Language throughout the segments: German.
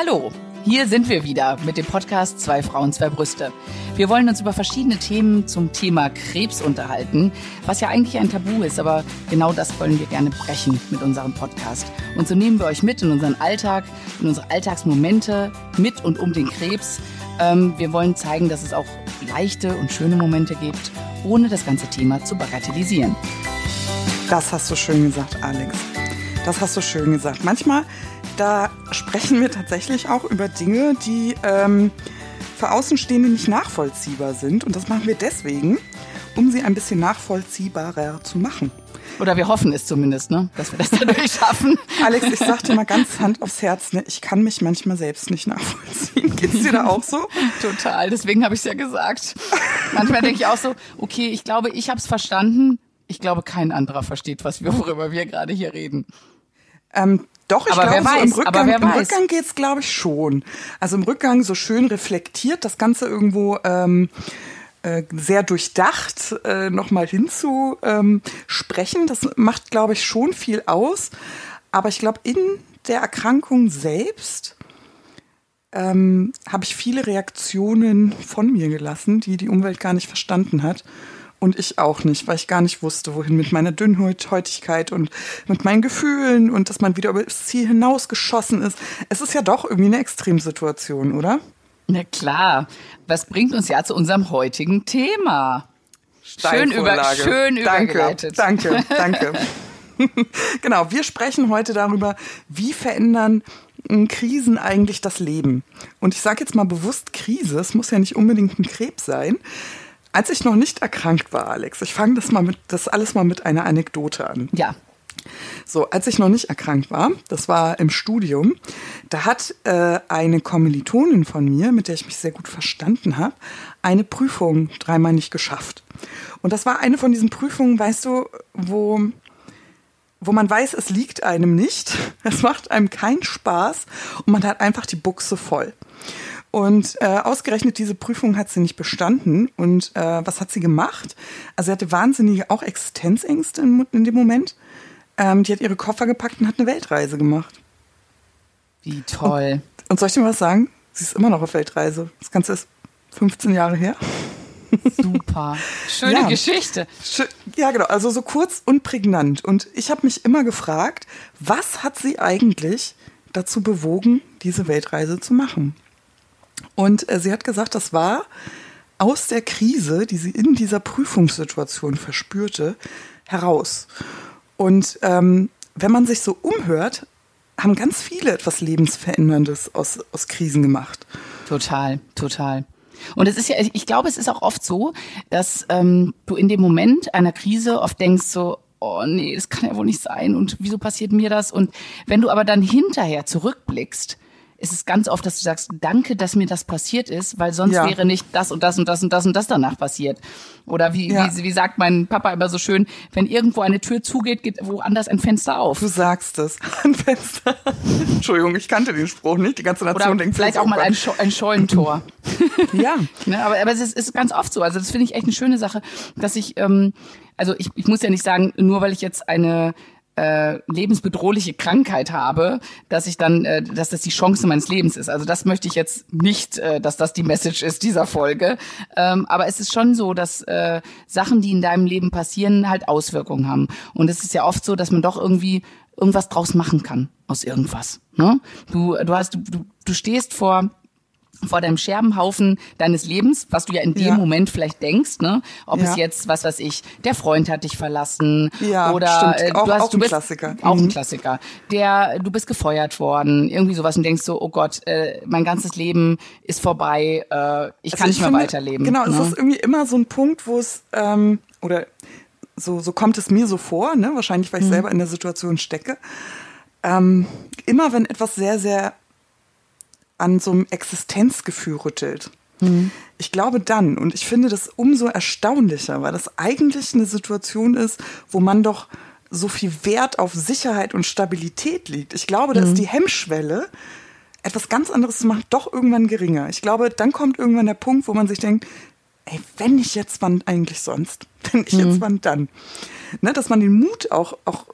Hallo, hier sind wir wieder mit dem Podcast Zwei Frauen, zwei Brüste. Wir wollen uns über verschiedene Themen zum Thema Krebs unterhalten, was ja eigentlich ein Tabu ist, aber genau das wollen wir gerne brechen mit unserem Podcast. Und so nehmen wir euch mit in unseren Alltag, in unsere Alltagsmomente mit und um den Krebs. Ähm, wir wollen zeigen, dass es auch leichte und schöne Momente gibt, ohne das ganze Thema zu bagatellisieren. Das hast du schön gesagt, Alex. Das hast du schön gesagt. Manchmal, da sprechen wir tatsächlich auch über Dinge, die ähm, für Außenstehende nicht nachvollziehbar sind. Und das machen wir deswegen, um sie ein bisschen nachvollziehbarer zu machen. Oder wir hoffen es zumindest, ne? dass wir das dadurch schaffen. Alex, ich sag dir mal ganz Hand aufs Herz, ne? ich kann mich manchmal selbst nicht nachvollziehen. Geht's dir da auch so? Total, deswegen habe ich es ja gesagt. Manchmal denke ich auch so, okay, ich glaube, ich habe es verstanden. Ich glaube, kein anderer versteht, was wir, worüber wir gerade hier reden. Ähm, doch, ich Aber glaube, so im Rückgang, aber im. Rückgang geht's, glaube ich, schon. Also im Rückgang so schön reflektiert, das Ganze irgendwo ähm, äh, sehr durchdacht äh, nochmal hinzu ähm. Das macht, glaube ich, schon viel aus. Aber ich glaube, in der Erkrankung selbst ähm, habe ich viele Reaktionen von mir gelassen, die die Umwelt gar nicht verstanden hat. Und ich auch nicht, weil ich gar nicht wusste, wohin mit meiner Dünnhäutigkeit und mit meinen Gefühlen und dass man wieder über das Ziel hinausgeschossen ist. Es ist ja doch irgendwie eine Extremsituation, oder? Na klar, was bringt uns ja zu unserem heutigen Thema? Schön, über, schön danke, übergeleitet. Danke, danke. genau, wir sprechen heute darüber, wie verändern m, Krisen eigentlich das Leben. Und ich sage jetzt mal bewusst Krise, es muss ja nicht unbedingt ein Krebs sein. Als ich noch nicht erkrankt war, Alex, ich fange das mal mit das alles mal mit einer Anekdote an. Ja, So, als ich noch nicht erkrankt war, das war im Studium, da hat äh, eine Kommilitonin von mir, mit der ich mich sehr gut verstanden habe, eine Prüfung dreimal nicht geschafft. Und das war eine von diesen Prüfungen, weißt du, wo, wo man weiß, es liegt einem nicht, es macht einem keinen Spaß und man hat einfach die Buchse voll. Und äh, ausgerechnet diese Prüfung hat sie nicht bestanden. Und äh, was hat sie gemacht? Also sie hatte wahnsinnige auch Existenzängste in, in dem Moment. Ähm, die hat ihre Koffer gepackt und hat eine Weltreise gemacht. wie toll. Und soll ich dir was sagen? Sie ist immer noch auf Weltreise. Das Ganze ist 15 Jahre her. Super. Schöne Ja. Geschichte. Ja, genau. Also so kurz und prägnant. Und ich habe mich immer gefragt, was hat sie eigentlich dazu bewogen, diese Weltreise zu machen? Und äh, sie hat gesagt, das war aus der Krise, die sie in dieser Prüfungssituation verspürte, heraus. Und ähm, wenn man sich so umhört, haben ganz viele etwas Lebensveränderndes aus, aus Krisen gemacht. Total, total. Und es ist ja, ich glaube, es ist auch oft so, dass ähm, du in dem Moment einer Krise oft denkst so, oh nee, das kann ja wohl nicht sein und wieso passiert mir das? Und wenn du aber dann hinterher zurückblickst, ist es ganz oft, dass du sagst, danke, dass mir das passiert ist, weil sonst Ja. wäre nicht das und das und das und das und das danach passiert. Oder wie, Ja. wie, wie sagt mein Papa immer so schön, wenn irgendwo eine Tür zugeht, geht woanders ein Fenster auf. Du sagst es. Ein Fenster. Entschuldigung, ich kannte den Spruch nicht. Die ganze Nation Oder denkt vielleicht auch mal ein. Scho ein Scheunentor. Ja. Ne, aber, aber es ist, ist ganz oft so. Also das finde ich echt eine schöne Sache, dass ich, ähm, also ich, ich muss ja nicht sagen, nur weil ich jetzt eine äh, lebensbedrohliche Krankheit habe, dass ich dann, äh, dass das die Chance meines Lebens ist. Also das möchte ich jetzt nicht, äh, dass das die Message ist dieser Folge. Ähm, aber es ist schon so, dass äh, Sachen, die in deinem Leben passieren, halt Auswirkungen haben. Und es ist ja oft so, dass man doch irgendwie irgendwas draus machen kann aus irgendwas. Ne? Du, du hast, du, du, du stehst vor vor deinem Scherbenhaufen deines Lebens, was du ja in dem Ja. Moment vielleicht denkst, ne? Ob Ja. es jetzt, was weiß ich, der Freund hat dich verlassen Ja, oder stimmt. äh, Auch- du hast, auch du ein bist, Klassiker. Auch ein Mhm. Klassiker. Der, du bist gefeuert worden, irgendwie sowas und denkst so, oh Gott, äh, mein ganzes Leben ist vorbei, äh, ich kann Also nicht mehr finde, weiterleben. Genau, es ne? ist irgendwie immer so ein Punkt, wo es, ähm, oder so, so kommt es mir so vor, ne? wahrscheinlich, Mhm. weil ich selber in der Situation stecke. Ähm, immer wenn etwas sehr, sehr an so einem Existenzgefühl rüttelt. Mhm. Ich glaube dann, und ich finde das umso erstaunlicher, weil das eigentlich eine Situation ist, wo man doch so viel Wert auf Sicherheit und Stabilität liegt. Ich glaube, da ist die Hemmschwelle, etwas ganz anderes zu machen, doch irgendwann geringer. Ich glaube, dann kommt irgendwann der Punkt, wo man sich denkt, ey, wenn nicht jetzt, wann eigentlich sonst? Wenn nicht jetzt, wann dann? Ne, dass man den Mut auch, auch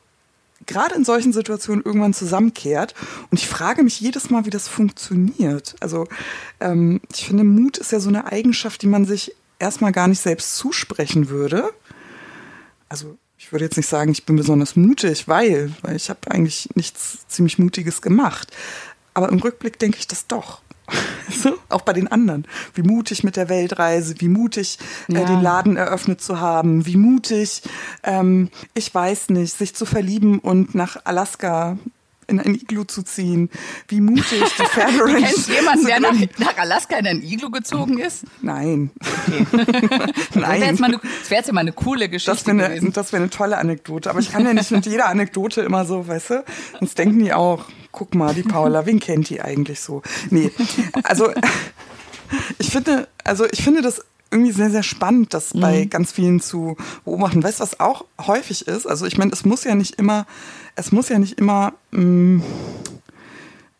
gerade in solchen Situationen irgendwann zusammenkehrt. Und ich frage mich jedes Mal, wie das funktioniert. Also ähm, ich finde, Mut ist ja so eine Eigenschaft, die man sich erstmal gar nicht selbst zusprechen würde. Also ich würde jetzt nicht sagen, ich bin besonders mutig, weil, weil ich habe eigentlich nichts ziemlich Mutiges gemacht. Aber im Rückblick denke ich das doch. So, auch bei den anderen. Wie mutig mit der Weltreise, wie mutig äh, ja. den Laden eröffnet zu haben, wie mutig, ähm, ich weiß nicht, sich zu verlieben und nach Alaska in ein Iglu zu ziehen, wie mutig die du kennst jemanden, der nach, nach, Alaska in ein Iglu gezogen ist? Nein. Okay. Nein. Das wäre jetzt, wär jetzt mal eine coole Geschichte das wäre eine, wäre eine tolle Anekdote. Aber ich kann ja nicht mit jeder Anekdote immer so, weißt du, sonst denken die auch, guck mal, die Paula, wen kennt die eigentlich so? Nee, also ich finde, also ich finde das irgendwie sehr, sehr spannend, das mhm. bei ganz vielen zu beobachten. Weißt du, was auch häufig ist? Also ich meine, es muss ja nicht immer, es muss ja nicht immer, mh, mm,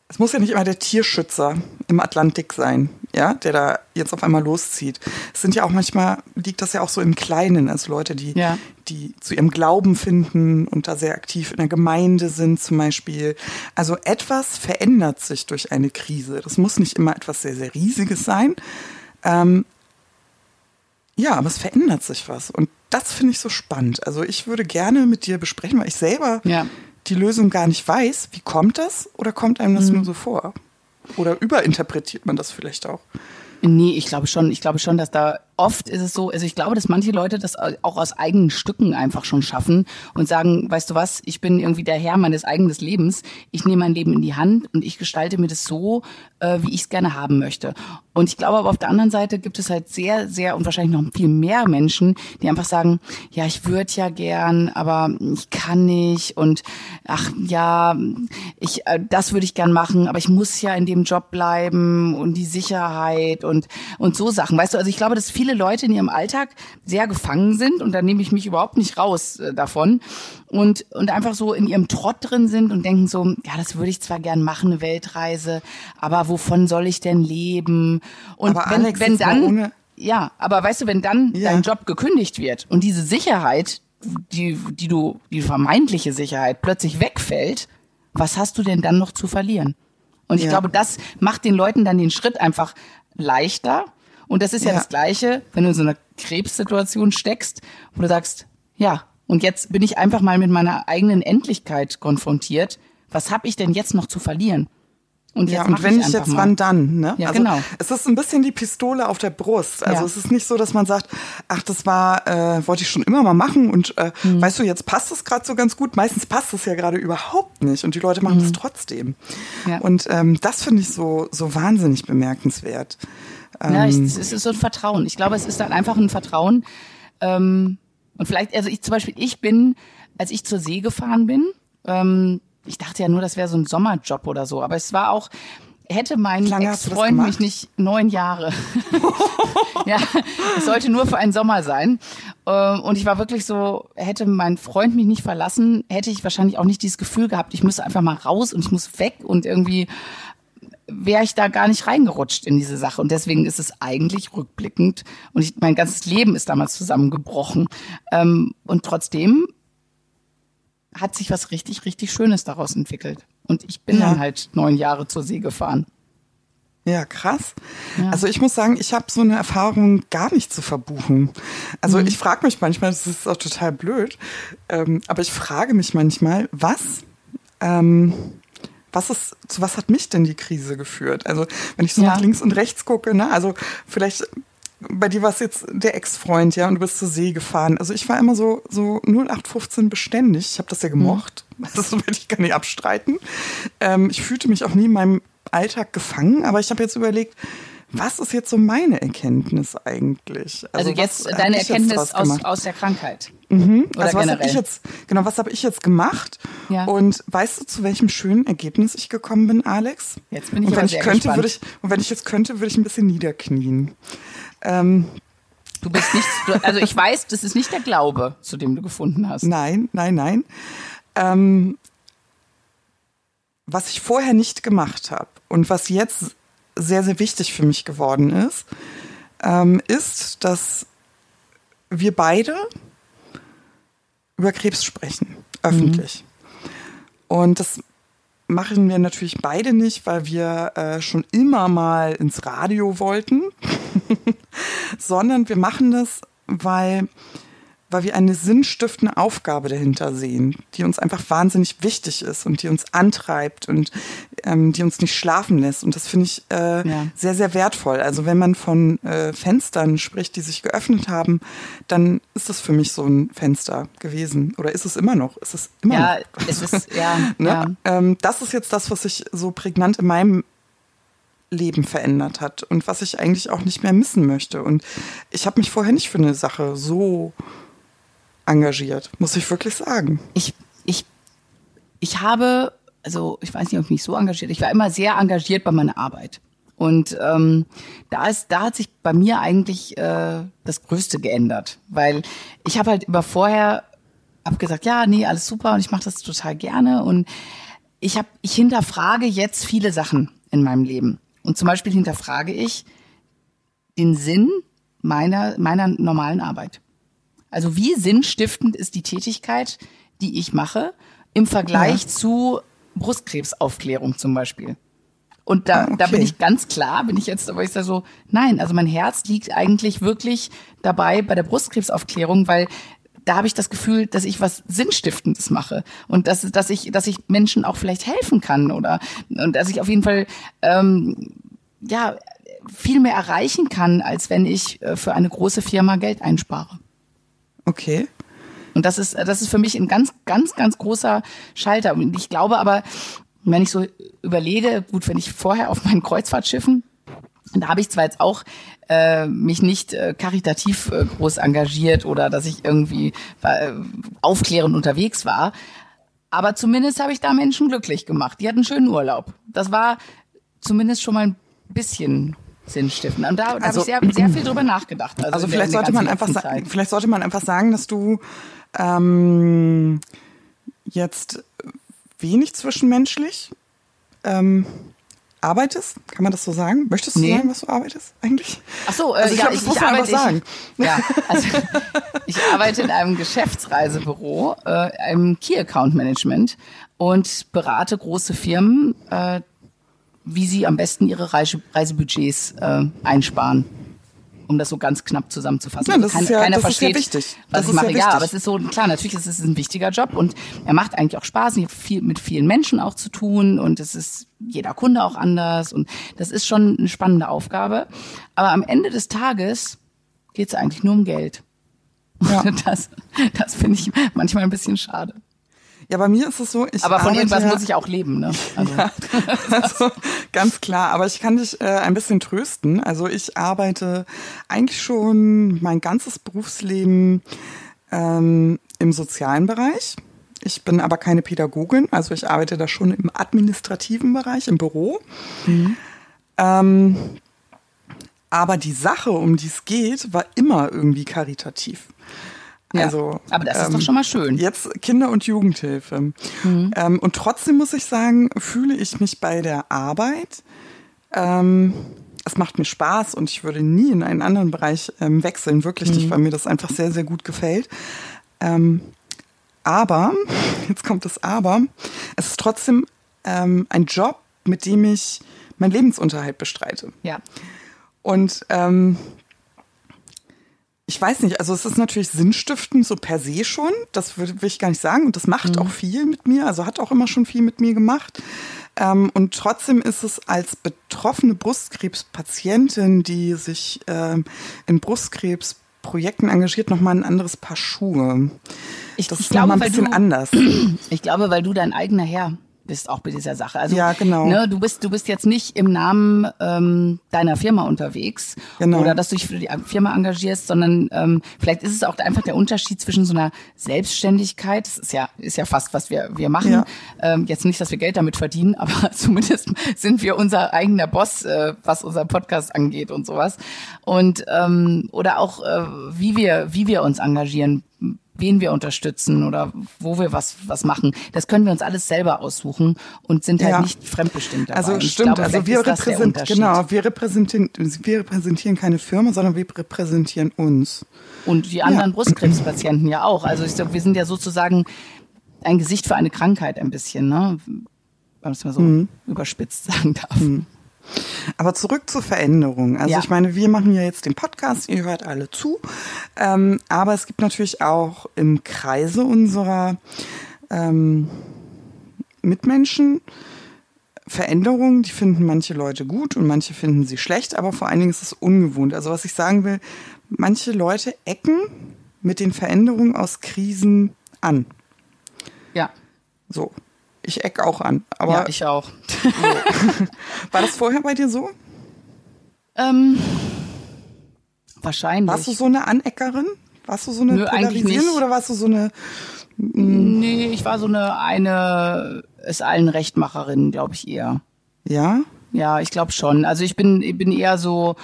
es muss ja nicht immer der Tierschützer im Atlantik sein, ja, der da jetzt auf einmal loszieht. Es sind ja auch manchmal, liegt das ja auch so im Kleinen, also Leute, die, ja. die zu ihrem Glauben finden und da sehr aktiv in der Gemeinde sind zum Beispiel. Also etwas verändert sich durch eine Krise. Das muss nicht immer etwas sehr, sehr Riesiges sein. Ähm, ja, aber es verändert sich was. Und das finde ich so spannend. Also ich würde gerne mit dir besprechen, weil ich selber ja. Die Lösung gar nicht weiß. Wie kommt das? Oder kommt einem das mhm. nur so vor? Oder überinterpretiert man das vielleicht auch? Nee, ich glaube schon. Ich glaube schon, dass da oft ist es so, also ich glaube, dass manche Leute das auch aus eigenen Stücken einfach schon schaffen und sagen, weißt du was, ich bin irgendwie der Herr meines eigenen Lebens, ich nehme mein Leben in die Hand und ich gestalte mir das so, äh, wie ich es gerne haben möchte. Und ich glaube aber auf der anderen Seite gibt es halt sehr, sehr und wahrscheinlich noch viel mehr Menschen, die einfach sagen, ja, ich würde ja gern, aber ich kann nicht und ach ja, ich, äh, das würde ich gern machen, aber ich muss ja in dem Job bleiben und die Sicherheit und, und so Sachen. Weißt du, also ich glaube, dass viele viele Leute in ihrem Alltag sehr gefangen sind und da nehme ich mich überhaupt nicht raus äh, davon und, und einfach so in ihrem Trott drin sind und denken so, ja, das würde ich zwar gern machen, eine Weltreise, aber wovon soll ich denn leben? Und aber wenn, Alex, wenn dann, ja, aber weißt du, wenn dann ja. dein Job gekündigt wird und diese Sicherheit, die, die du, die vermeintliche Sicherheit plötzlich wegfällt, was hast du denn dann noch zu verlieren? Und ich ja. glaube, das macht den Leuten dann den Schritt einfach leichter und das ist ja, ja, das Gleiche, wenn du in so einer Krebssituation steckst, wo du sagst, ja, und jetzt bin ich einfach mal mit meiner eigenen Endlichkeit konfrontiert. Was habe ich denn jetzt noch zu verlieren? Und, ja, und wenn ich, ich jetzt, mal. wann dann? Ne? Ja, also, genau. Es ist ein bisschen die Pistole auf der Brust. Also ja. es ist nicht so, dass man sagt, ach, das war, äh, wollte ich schon immer mal machen und äh, mhm. weißt du, jetzt passt es gerade so ganz gut. Meistens passt es ja gerade überhaupt nicht und die Leute machen es mhm. trotzdem. Ja. Und ähm, das finde ich so, so wahnsinnig bemerkenswert. Ja, ich, ähm, es ist so ein Vertrauen. Ich glaube, es ist dann einfach ein Vertrauen. Ähm, und vielleicht, also ich zum Beispiel, ich bin, als ich zur See gefahren bin, ähm, ich dachte ja nur, das wäre so ein Sommerjob oder so, aber es war auch, hätte mein Ex-Freund mich nicht neun Jahre. ja, es sollte nur für einen Sommer sein. Ähm, und ich war wirklich so, hätte mein Freund mich nicht verlassen, hätte ich wahrscheinlich auch nicht dieses Gefühl gehabt, ich müsste einfach mal raus und ich muss weg und irgendwie wäre ich da gar nicht reingerutscht in diese Sache. Und deswegen ist es eigentlich rückblickend und ich, mein ganzes Leben ist damals zusammengebrochen. Ähm, und trotzdem hat sich was richtig, richtig Schönes daraus entwickelt. Und ich bin ja. dann halt neun Jahre zur See gefahren. Ja, krass. Ja. Also ich muss sagen, ich habe so eine Erfahrung gar nicht zu verbuchen. Also mhm. ich frage mich manchmal, das ist auch total blöd, ähm, aber ich frage mich manchmal, was ähm, was ist, zu was hat mich denn die Krise geführt? Also, wenn ich so ja. nach links und rechts gucke, ne, also vielleicht bei dir war es jetzt der Ex-Freund, ja, und du bist zur See gefahren. Also ich war immer so, so 0815 beständig. Ich habe das ja gemocht. Mhm. Das will ich gar nicht abstreiten. Ähm, ich fühlte mich auch nie in meinem Alltag gefangen, aber ich habe jetzt überlegt, was ist jetzt so meine Erkenntnis eigentlich? Also, also jetzt deine Erkenntnis jetzt aus, aus der Krankheit. Mhm. Also was habe ich jetzt, genau, was habe ich jetzt gemacht? Ja. Und weißt du, zu welchem schönen Ergebnis ich gekommen bin, Alex? Jetzt bin ich und wenn ich könnte, würde ich Und wenn ich jetzt könnte, würde ich ein bisschen niederknien. Ähm, du bist nicht, also ich weiß, das ist nicht der Glaube, zu dem du gefunden hast. Nein, nein, nein. Ähm, was ich vorher nicht gemacht habe und was jetzt sehr, sehr wichtig für mich geworden ist, ähm, ist, dass wir beide über Krebs sprechen, öffentlich. Mhm. Und das machen wir natürlich beide nicht, weil wir äh, schon immer mal ins Radio wollten, sondern wir machen das, weil weil wir eine sinnstiftende Aufgabe dahinter sehen, die uns einfach wahnsinnig wichtig ist und die uns antreibt und ähm, die uns nicht schlafen lässt. Und das finde ich äh, ja. sehr, sehr wertvoll. Also wenn man von äh, Fenstern spricht, die sich geöffnet haben, dann ist das für mich so ein Fenster gewesen. Oder ist es immer noch? Ist es immer ja, noch? Es ist, ja, ne? ja. Ähm, das ist jetzt das, was sich so prägnant in meinem Leben verändert hat und was ich eigentlich auch nicht mehr missen möchte. Und ich habe mich vorher nicht für eine Sache so engagiert, muss ich wirklich sagen. Ich, ich, ich habe, also ich weiß nicht, ob ich mich so engagiert, ich war immer sehr engagiert bei meiner Arbeit. Und ähm, da ist, da hat sich bei mir eigentlich äh, das Größte geändert, weil ich habe halt über vorher hab gesagt, ja, nee, alles super und ich mache das total gerne und ich habe, ich hinterfrage jetzt viele Sachen in meinem Leben und zum Beispiel hinterfrage ich den Sinn meiner meiner normalen Arbeit. Also wie sinnstiftend ist die Tätigkeit, die ich mache, im Vergleich ja. zu Brustkrebsaufklärung zum Beispiel. Und da, ah, okay. da bin ich ganz klar, bin ich jetzt, aber ich sage so, nein, also mein Herz liegt eigentlich wirklich dabei bei der Brustkrebsaufklärung, weil da habe ich das Gefühl, dass ich was Sinnstiftendes mache und dass, dass ich, dass ich Menschen auch vielleicht helfen kann oder und dass ich auf jeden Fall ähm, ja viel mehr erreichen kann, als wenn ich äh, für eine große Firma Geld einspare. Okay. Und das ist, das ist für mich ein ganz, ganz, ganz großer Schalter. Und ich glaube aber, wenn ich so überlege, gut, wenn ich vorher auf meinen Kreuzfahrtschiffen, da habe ich zwar jetzt auch äh, mich nicht äh, karitativ äh, groß engagiert oder dass ich irgendwie äh, aufklärend unterwegs war, aber zumindest habe ich da Menschen glücklich gemacht. Die hatten einen schönen Urlaub. Das war zumindest schon mal ein bisschen Sinn stiften. Und da, da also, habe ich sehr, sehr viel drüber nachgedacht. Also, also vielleicht sollte man einfach sagen, vielleicht sollte man einfach sagen, dass du ähm, jetzt wenig zwischenmenschlich ähm, arbeitest. Kann man das so sagen? Möchtest du nee. sagen, was du arbeitest eigentlich? Ach so, äh, also ich ja, ich, ich arbeite. Sagen. Ich, ja, also ich arbeite in einem Geschäftsreisebüro, äh, einem Key Account Management und berate große Firmen. Äh, wie sie am besten ihre Reise, Reisebudgets äh, einsparen. Um das so ganz knapp zusammenzufassen. Das also kein, ist ja, keiner das versteht, ist ja wichtig. was das ich mache. Ja, ja, aber es ist so, klar, natürlich ist es ein wichtiger Job und er macht eigentlich auch Spaß. Ich habe viel mit vielen Menschen auch zu tun und es ist jeder Kunde auch anders und das ist schon eine spannende Aufgabe. Aber am Ende des Tages geht es eigentlich nur um Geld. Ja. Das, das finde ich manchmal ein bisschen schade. Ja, bei mir ist es so, ich Aber von irgendwas ja, muss ich auch leben, ne? Also. Ja, also, ganz klar. Aber ich kann dich äh, ein bisschen trösten. Also ich arbeite eigentlich schon mein ganzes Berufsleben ähm, im sozialen Bereich. Ich bin aber keine Pädagogin, also ich arbeite da schon im administrativen Bereich, im Büro. Mhm. Ähm, aber die Sache, um die es geht, war immer irgendwie karitativ. Ja, also, aber das ist ähm, doch schon mal schön. Jetzt Kinder- und Jugendhilfe. Mhm. Ähm, und trotzdem muss ich sagen, fühle ich mich bei der Arbeit. Ähm, es macht mir Spaß und ich würde nie in einen anderen Bereich ähm, wechseln, wirklich mhm. nicht, weil mir das einfach sehr, sehr gut gefällt. Ähm, aber, jetzt kommt das Aber, es ist trotzdem ähm, ein Job, mit dem ich meinen Lebensunterhalt bestreite. Ja. Und ähm, ich weiß nicht, also es ist natürlich sinnstiftend so per se schon, das will, will ich gar nicht sagen und das macht mhm. auch viel mit mir, also hat auch immer schon viel mit mir gemacht. Ähm, und trotzdem ist es als betroffene Brustkrebspatientin, die sich ähm, in Brustkrebsprojekten engagiert, nochmal ein anderes Paar Schuhe. Ich, das ich ist glaube, ein bisschen du, anders. Ich glaube, weil du dein eigener Herr bist auch bei dieser Sache. Also ja, genau. ne, du bist du bist jetzt nicht im Namen ähm, deiner Firma unterwegs genau. oder dass du dich für die Firma engagierst, sondern ähm, vielleicht ist es auch einfach der Unterschied zwischen so einer Selbstständigkeit. Das ist ja ist ja fast was wir wir machen. Ja. Ähm, jetzt nicht, dass wir Geld damit verdienen, aber zumindest sind wir unser eigener Boss, äh, was unser Podcast angeht und sowas. Und ähm, oder auch äh, wie wir wie wir uns engagieren wen wir unterstützen oder wo wir was, was machen. Das können wir uns alles selber aussuchen und sind halt ja. nicht fremdbestimmt dabei. Also stimmt, glaube, also wir repräsentieren, genau, wir repräsentieren, wir repräsentieren keine Firma, sondern wir repräsentieren uns. Und die anderen ja. Brustkrebspatienten ja auch. Also ich glaube, wir sind ja sozusagen ein Gesicht für eine Krankheit ein bisschen, ne? Wenn man es mal so Mhm. überspitzt sagen darf. Aber zurück zur Veränderung. Also Ja. ich meine, wir machen ja jetzt den Podcast, ihr hört alle zu. Ähm, aber es gibt natürlich auch im Kreise unserer ähm, Mitmenschen Veränderungen, die finden manche Leute gut und manche finden sie schlecht, aber vor allen Dingen ist es ungewohnt. Also was ich sagen will, manche Leute ecken mit den Veränderungen aus Krisen an. Ja, So. Ich eck auch an. Aber ja, ich auch. war das vorher bei dir so? ähm, wahrscheinlich. Warst du so eine Aneckerin? Warst du so eine Nö, polarisierende oder warst du so eine Nee, ich war so eine, eine es allen Rechtmacherin, glaube ich eher. ja? Ja, ich glaube schon. Also ich bin, ich bin eher so,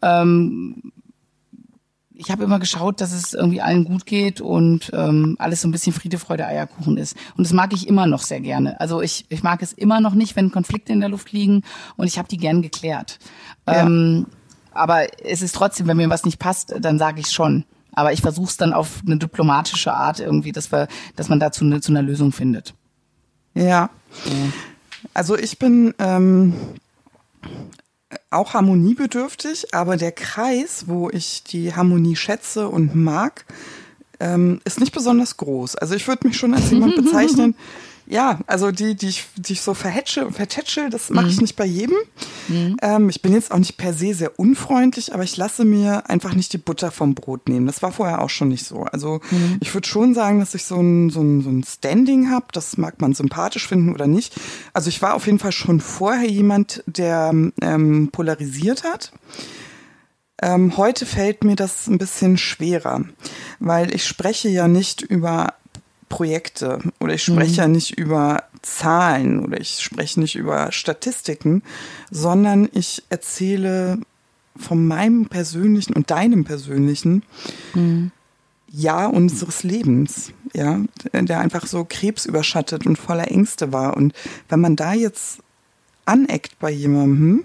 ähm, ich habe immer geschaut, dass es irgendwie allen gut geht und ähm, alles so ein bisschen Friede, Freude, Eierkuchen ist. Und das mag ich immer noch sehr gerne. Also ich, ich mag es immer noch nicht, wenn Konflikte in der Luft liegen und ich habe die gern geklärt. Ja. Ähm, aber es ist trotzdem, wenn mir was nicht passt, dann sage ich schon. Aber ich versuche es dann auf eine diplomatische Art irgendwie, dass wir, dass man dazu eine, zu einer Lösung findet. Ja. Also ich bin ähm, auch harmoniebedürftig, aber der Kreis, wo ich die Harmonie schätze und mag, ähm, ist nicht besonders groß. Also ich würde mich schon als jemand bezeichnen, ja, also die, die ich, die ich so verhätsche und vertätschel, das mache ich nicht bei jedem. Ähm, ich bin jetzt auch nicht per se sehr unfreundlich, aber ich lasse mir einfach nicht die Butter vom Brot nehmen. Das war vorher auch schon nicht so. Also ich würde schon sagen, dass ich so ein, so ein, so ein Standing habe. Das mag man sympathisch finden oder nicht. Also ich war auf jeden Fall schon vorher jemand, der ähm, polarisiert hat. Ähm, heute fällt mir das ein bisschen schwerer, weil ich spreche ja nicht über Projekte oder ich spreche ja nicht über Zahlen oder ich spreche nicht über Statistiken, sondern ich erzähle von meinem persönlichen und deinem persönlichen Jahr unseres Lebens, ja, der einfach so krebsüberschattet und voller Ängste war. Und wenn man da jetzt aneckt bei jemandem,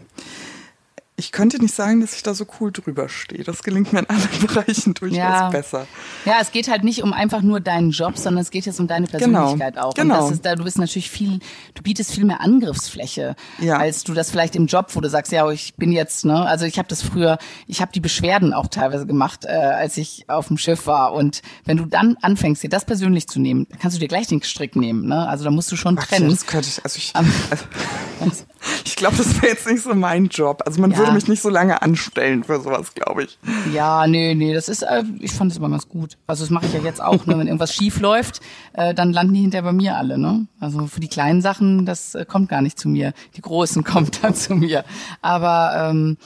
ich könnte nicht sagen, dass ich da so cool drüber stehe. Das gelingt mir in anderen Bereichen durchaus Ja. besser. Ja, es geht halt nicht um einfach nur deinen Job, sondern es geht jetzt um deine Persönlichkeit auch. genau. Und das ist da, du bist natürlich viel, du bietest viel mehr Angriffsfläche, Ja. als du das vielleicht im Job, wo du sagst, ja, ich bin jetzt, ne, also ich habe das früher, ich habe die Beschwerden auch teilweise gemacht, äh, als ich auf dem Schiff war. Und wenn du dann anfängst, dir das persönlich zu nehmen, dann kannst du dir gleich den Strick nehmen, ne? Also da musst du schon Ach, trennen. Das könnte ich, also ich, Am- also, ich glaube, das wäre jetzt nicht so mein Job. Also man Ja. würde mich nicht so lange anstellen für sowas, glaube ich. Ja, nee, nee, das ist, äh, ich fand das immer ganz gut. Also das mache ich ja jetzt auch, ne? wenn irgendwas schief läuft, äh, dann landen die hinterher bei mir alle, ne? Also für die kleinen Sachen, das äh, kommt gar nicht zu mir. Die großen kommen dann zu mir. Aber ähm,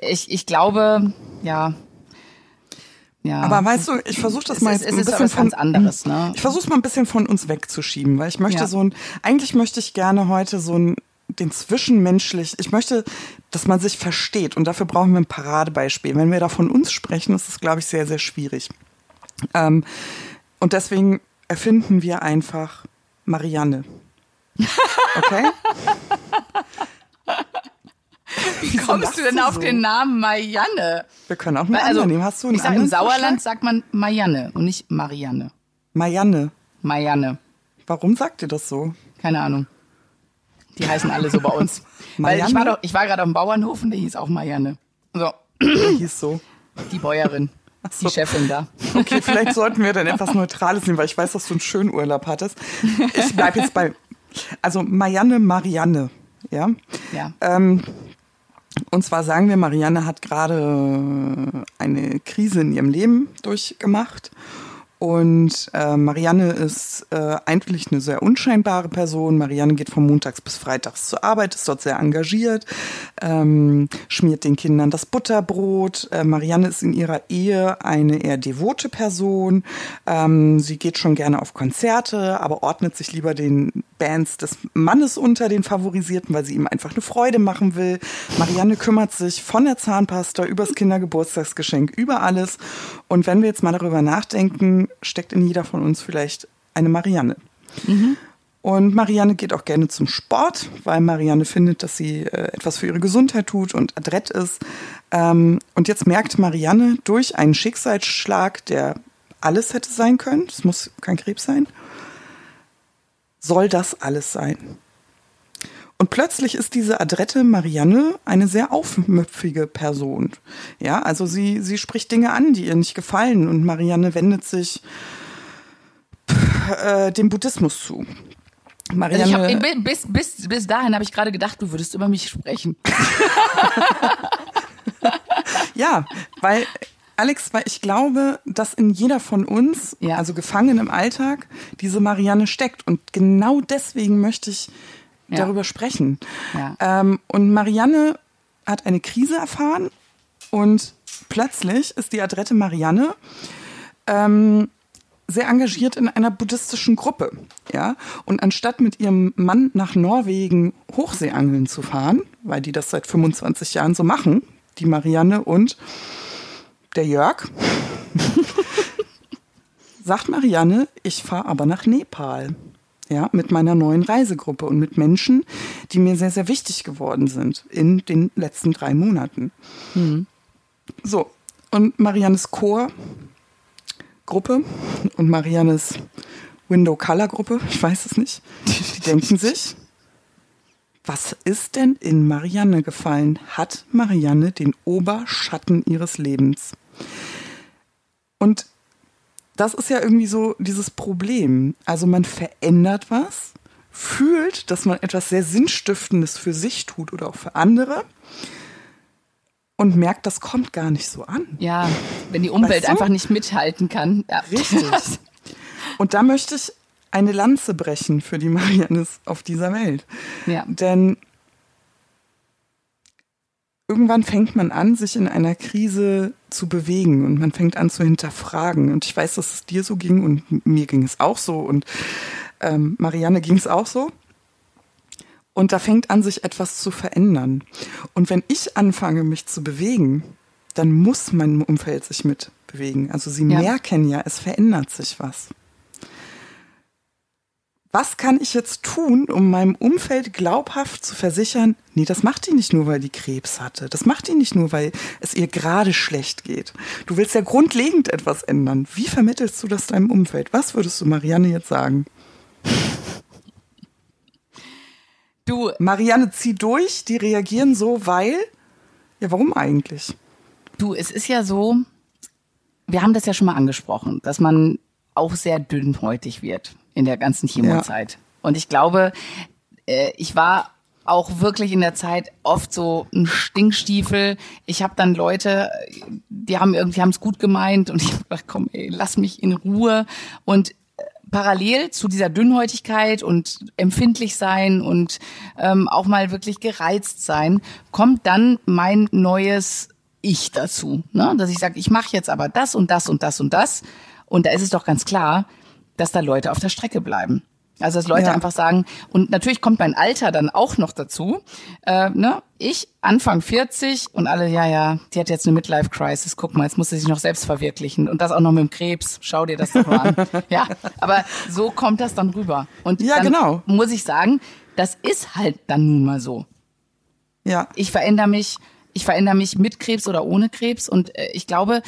ich, ich glaube, ja. Ja. Aber weißt du, ich versuche das Es mal ist- jetzt es ein ist bisschen von ganz anderes, ne? Ich versuche es mal ein bisschen von uns wegzuschieben, weil ich möchte Ja. so ein, eigentlich möchte ich gerne heute so ein den zwischenmenschlich, ich möchte, dass man sich versteht und dafür brauchen wir ein Paradebeispiel. Wenn wir da von uns sprechen, ist es, glaube ich, sehr, sehr schwierig. Ähm, und deswegen erfinden wir einfach Marianne. Okay? Wie kommst du denn auf du den Namen Marianne? Wir können auch einen Also, anderen nehmen. Hast du einen ich sag, im Sauerland Vorschlag? sagt man Marianne und nicht Marianne. Marianne. Marianne. Warum sagt ihr das so? Keine Ahnung. Die heißen alle so bei uns. Weil ich war doch, ich war gerade auf dem Bauernhof und der hieß auch Marianne. So, Der hieß so. die Bäuerin, die Chefin da. Okay, vielleicht sollten wir dann etwas Neutrales nehmen, weil ich weiß, dass du einen schönen Urlaub hattest. Ich bleib jetzt bei, also Marianne, Marianne, ja. Ja. Ähm, und zwar sagen wir, Marianne hat gerade eine Krise in ihrem Leben durchgemacht. Und äh, Marianne ist äh, eigentlich eine sehr unscheinbare Person. Marianne geht von montags bis freitags zur Arbeit, ist dort sehr engagiert, ähm, schmiert den Kindern das Butterbrot. Äh, Marianne ist in ihrer Ehe eine eher devote Person. Ähm, sie geht schon gerne auf Konzerte, aber ordnet sich lieber den Bands des Mannes unter, den Favorisierten, weil sie ihm einfach eine Freude machen will. Marianne kümmert sich von der Zahnpasta übers Kindergeburtstagsgeschenk, über alles. Und wenn wir jetzt mal darüber nachdenken, steckt in jeder von uns vielleicht eine Marianne. Und Marianne geht auch gerne zum Sport, weil Marianne findet, dass sie äh, etwas für ihre Gesundheit tut und adrett ist. Ähm, und jetzt merkt Marianne durch einen Schicksalsschlag, der alles hätte sein können, es muss kein Krebs sein, soll das alles sein? Und plötzlich ist diese adrette Marianne eine sehr aufmüpfige Person. Ja, also sie, sie spricht Dinge an, die ihr nicht gefallen und Marianne wendet sich äh, dem Buddhismus zu. Marianne, also hab, bis, bis, bis dahin habe ich gerade gedacht, du würdest über mich sprechen. ja, weil Alex, weil ich glaube, dass in jeder von uns, ja. also gefangen im Alltag, diese Marianne steckt. Und genau deswegen möchte ich ja. darüber sprechen. Ja. Ähm, und Marianne hat eine Krise erfahren und plötzlich ist die adrette Marianne ähm, sehr engagiert in einer buddhistischen Gruppe, ja. Und anstatt mit ihrem Mann nach Norwegen Hochseeangeln zu fahren, weil die das seit 25 Jahren so machen, die Marianne und der Jörg, sagt Marianne, ich fahre aber nach Nepal. Ja, mit meiner neuen Reisegruppe und mit Menschen, die mir sehr, sehr wichtig geworden sind in den letzten drei Monaten. Mhm. So, und Mariannes Chor Gruppe und Mariannes Window Color Gruppe, ich weiß es nicht, die denken sich, was ist denn in Marianne gefallen? Hat Marianne den Oberschatten ihres Lebens? Und das ist ja irgendwie so dieses Problem. Also man verändert was, fühlt, dass man etwas sehr Sinnstiftendes für sich tut oder auch für andere und merkt, das kommt gar nicht so an. Ja, wenn die Umwelt weißt du? einfach nicht mithalten kann. Ja. Richtig. Und da möchte ich eine Lanze brechen für die Mariannes auf dieser Welt. Ja. Denn irgendwann fängt man an, sich in einer Krise zu bewegen und man fängt an zu hinterfragen. Und ich weiß, dass es dir so ging und mir ging es auch so und ähm, Marianne ging es auch so. Und da fängt an, sich etwas zu verändern. Und wenn ich anfange, mich zu bewegen, dann muss mein Umfeld sich mit bewegen. Also sie ja. merken ja, es verändert sich was. Was kann ich jetzt tun, um meinem Umfeld glaubhaft zu versichern, nee, das macht die nicht nur, weil die Krebs hatte. Das macht die nicht nur, weil es ihr gerade schlecht geht. Du willst ja grundlegend etwas ändern. Wie vermittelst du das deinem Umfeld? Was würdest du Marianne jetzt sagen? Du. Marianne, zieh durch, die reagieren so, weil. Ja, warum eigentlich? Du, es ist ja so, wir haben das ja schon mal angesprochen, dass man auch sehr dünnhäutig wird in der ganzen Chemozeit. Ja. Und ich glaube, äh, ich war auch wirklich in der Zeit oft so ein Stinkstiefel. Ich habe dann Leute, die haben irgendwie haben es gut gemeint und ich hab gedacht, komm, ey, lass mich in Ruhe. Und parallel zu dieser Dünnhäutigkeit und empfindlich sein und ähm, auch mal wirklich gereizt sein, kommt dann mein neues Ich dazu. Ne? Dass ich sage, ich mache jetzt aber das und das und das und das. Und da ist es doch ganz klar, dass da Leute auf der Strecke bleiben. Also dass Leute ja. einfach sagen, und natürlich kommt mein Alter dann auch noch dazu. Äh, ne? Ich, Anfang 40 und alle, ja, ja, die hat jetzt eine Midlife-Crisis, guck mal, jetzt muss sie sich noch selbst verwirklichen. Und das auch noch mit dem Krebs. Schau dir das doch mal an. ja, aber so kommt das dann rüber. Und ja, genau. muss ich sagen, das ist halt dann nun mal so. Ja. Ich verändere mich ich verändere mich mit Krebs oder ohne Krebs. Und äh, ich glaube,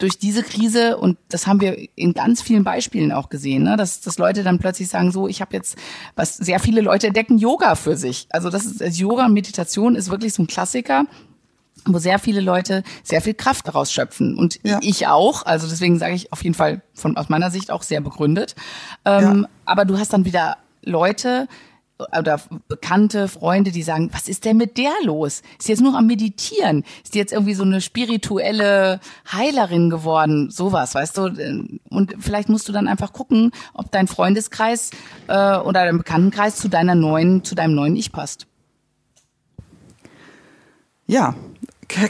durch diese Krise, und das haben wir in ganz vielen Beispielen auch gesehen, ne, dass, dass Leute dann plötzlich sagen, so, ich habe jetzt, was sehr viele Leute entdecken Yoga für sich. Also das ist Yoga und Meditation ist wirklich so ein Klassiker wo sehr viele Leute sehr viel Kraft daraus schöpfen. Und ja. ich auch. Also deswegen sage ich auf jeden Fall von aus meiner Sicht auch sehr begründet. Ähm, ja. Aber du hast dann wieder Leute, oder Bekannte, Freunde, die sagen, was ist denn mit der los? Ist die jetzt nur am Meditieren? Ist die jetzt irgendwie so eine spirituelle Heilerin geworden? Sowas, weißt du? Und vielleicht musst du dann einfach gucken, ob dein Freundeskreis äh, oder dein Bekanntenkreis zu deiner neuen, zu deinem neuen Ich passt. Ja,